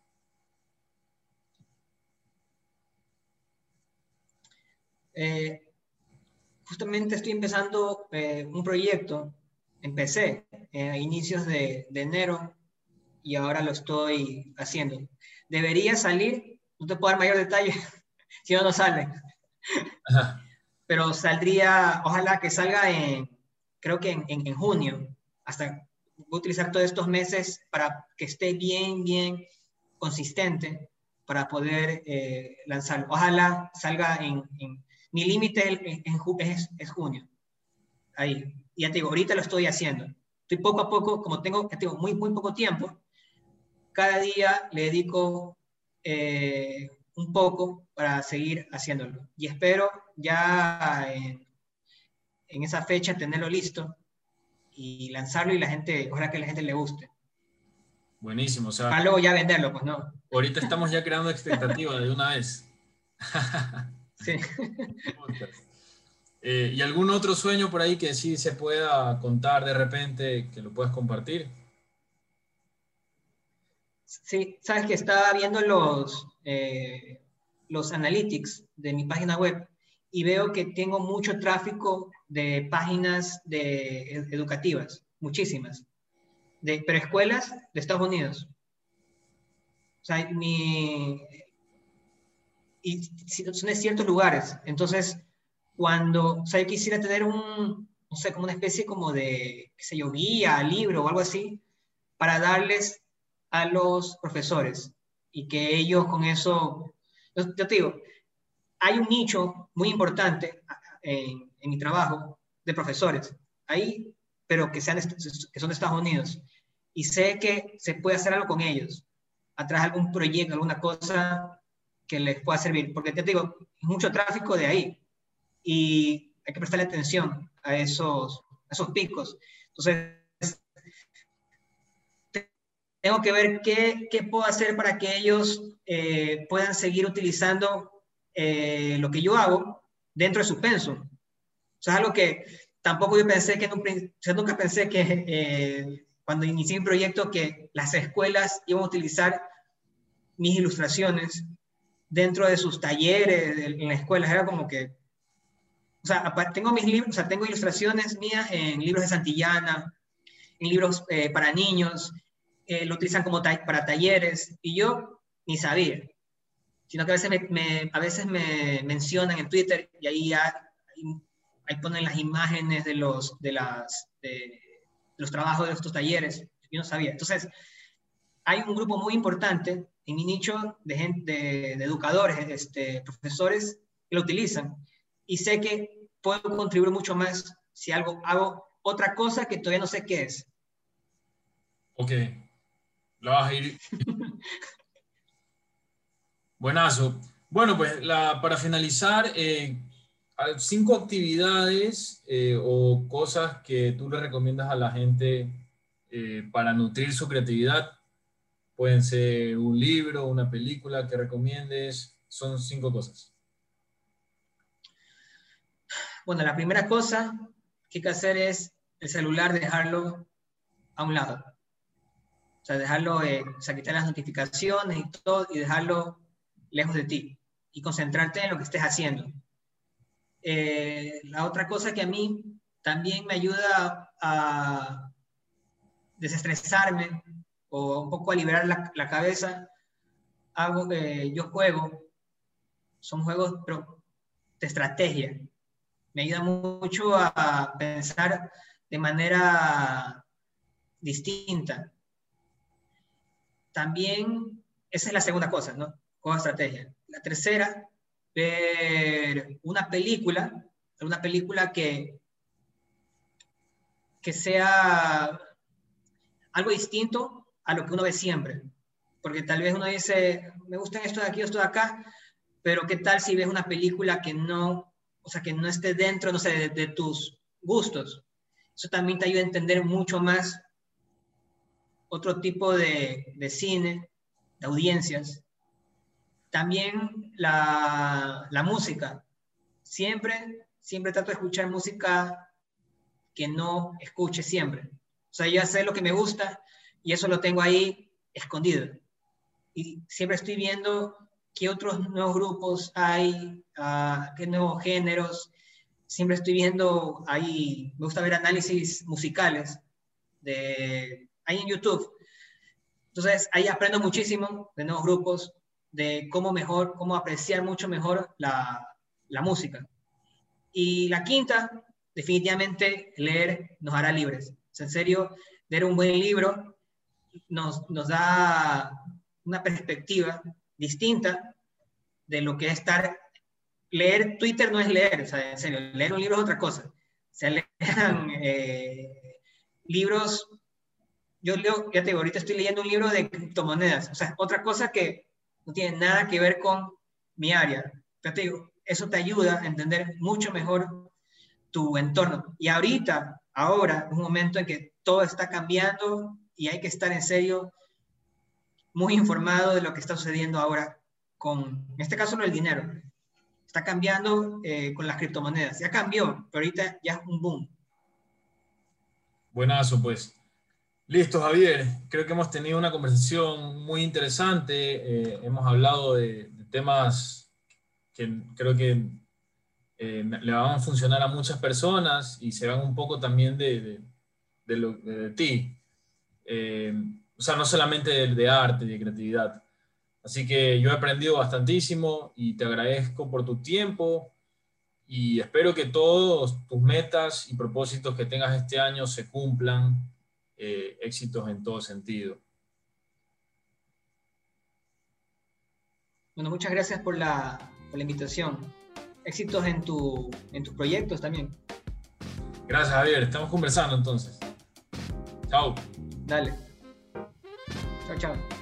justamente estoy empezando un proyecto, empecé a inicios de, enero y ahora lo estoy haciendo. Debería salir, no te puedo dar mayor detalle, <laughs> si no, no sale. Pero saldría, ojalá que salga en, creo que en, en, junio, hasta voy a utilizar todos estos meses para que esté bien, bien consistente para poder eh, lanzarlo. Ojalá salga en, mi límite en, es, es, junio. Ahí. Y ya te digo, ahorita lo estoy haciendo. Estoy poco a poco, como tengo, ya te digo, muy, muy poco tiempo, cada día le dedico eh, un poco para seguir haciéndolo. Y espero ya en, en, esa fecha tenerlo listo y lanzarlo y la gente, ojalá que la gente le guste. Buenísimo, o sea. Para luego ya venderlo, pues no. Ahorita estamos ya creando expectativa de una vez. <laughs> sí. Eh, ¿Y algún otro sueño por ahí que sí se pueda contar de repente, que lo puedas compartir? Sí, sabes que estaba viendo los, eh, los analytics de mi página web y veo que tengo mucho tráfico de páginas de, educativas, muchísimas, de preescuelas de Estados Unidos. O sea, mi, y son de ciertos lugares. Entonces, cuando, o sea, yo quisiera tener un, no sé, como una especie como de, qué sé yo, guía, libro o algo así, para darles a los profesores y que ellos con eso, yo, te digo, hay un nicho muy importante en, mi trabajo de profesores, ahí, pero que, sean, que son de Estados Unidos. Y sé que se puede hacer algo con ellos, atrás algún proyecto, alguna cosa que les pueda servir, porque te digo, mucho tráfico de ahí y hay que prestarle atención a esos, a esos picos. Entonces, tengo que ver qué, qué puedo hacer para que ellos eh, puedan seguir utilizando eh, lo que yo hago dentro de su pensum. O sea, es algo que tampoco yo pensé que, nunca pensé que eh, cuando inicié mi proyecto que las escuelas iban a utilizar mis ilustraciones dentro de sus talleres en la escuela. Era como que, o sea, tengo mis libros, o sea, tengo ilustraciones mías en libros de Santillana, en libros para niños, eh, lo utilizan como para talleres y yo ni sabía, sino que a veces me, a veces me mencionan en Twitter y ahí, ahí, ponen las imágenes de los, de, las, de, los trabajos de estos talleres. Yo no sabía. Entonces, hay un grupo muy importante en mi nicho de, gente, de, de educadores, este, profesores que lo utilizan y sé que puedo contribuir mucho más si algo, hago otra cosa que todavía no sé qué es. Ok, la vas a ir. Buenazo. Bueno, pues para finalizar, eh, cinco actividades eh, o cosas que tú le recomiendas a la gente eh, para nutrir su creatividad. Pueden ser un libro, una película que recomiendes. Son cinco cosas. Bueno, la primera cosa que hay que hacer es el celular dejarlo a un lado dejarlo, eh, las notificaciones y todo y dejarlo lejos de ti y concentrarte en lo que estés haciendo. Eh, la otra cosa que a mí también me ayuda a desestresarme o un poco a liberar la, la cabeza, hago, eh, yo juego, son juegos de estrategia. Me ayuda mucho a pensar de manera distinta también, esa es la segunda cosa, ¿no? Con estrategia. La tercera, ver una película, una película que, que sea algo distinto a lo que uno ve siempre. Porque tal vez uno dice, me gusta esto de aquí, esto de acá, pero ¿qué tal si ves una película que no, o sea, que no esté dentro, no sé, de, de tus gustos? Eso también te ayuda a entender mucho más otro tipo de, de cine, de audiencias. También la, la, música. Siempre, siempre trato de escuchar música que no escuche siempre. O sea, yo sé lo que me gusta y eso lo tengo ahí escondido. Y siempre estoy viendo qué otros nuevos grupos hay, uh, qué nuevos géneros. Siempre estoy viendo ahí, me gusta ver análisis musicales de ahí en YouTube. Entonces ahí aprendo muchísimo de nuevos grupos, de cómo mejor, cómo apreciar mucho mejor la, la música. Y la quinta, definitivamente leer nos hará libres. en serio, leer un buen libro nos, nos da una perspectiva distinta de lo que es estar... Leer Twitter no es leer, o sea, en serio, leer un libro es otra cosa. O sea, leer eh, libros, yo leo, ya te digo, ahorita estoy leyendo un libro de criptomonedas, o sea, otra cosa que no tiene nada que ver con mi área. Ya te digo, eso te ayuda a entender mucho mejor tu entorno. Y ahorita, ahora, es un momento en que todo está cambiando y hay que estar en serio muy informado de lo que está sucediendo ahora con, en este caso, no el dinero. Está cambiando eh, con las criptomonedas. Ya cambió, pero ahorita ya es un boom. Buenazo, pues. Listo, Javier. Creo que hemos tenido una conversación muy interesante. Eh, hemos hablado de, temas que creo que eh, le van a funcionar a muchas personas y se van un poco también de, de, ti. Eh, o sea, no solamente de, arte y de creatividad. Así que yo he aprendido bastantísimo y te agradezco por tu tiempo y espero que todos tus metas y propósitos que tengas este año se cumplan, eh, éxitos en todo sentido. Bueno, muchas gracias por la, por la invitación. Éxitos en, tu, en tus proyectos también. Gracias, Javier. Estamos conversando entonces. Chao. Dale. Chao, chao.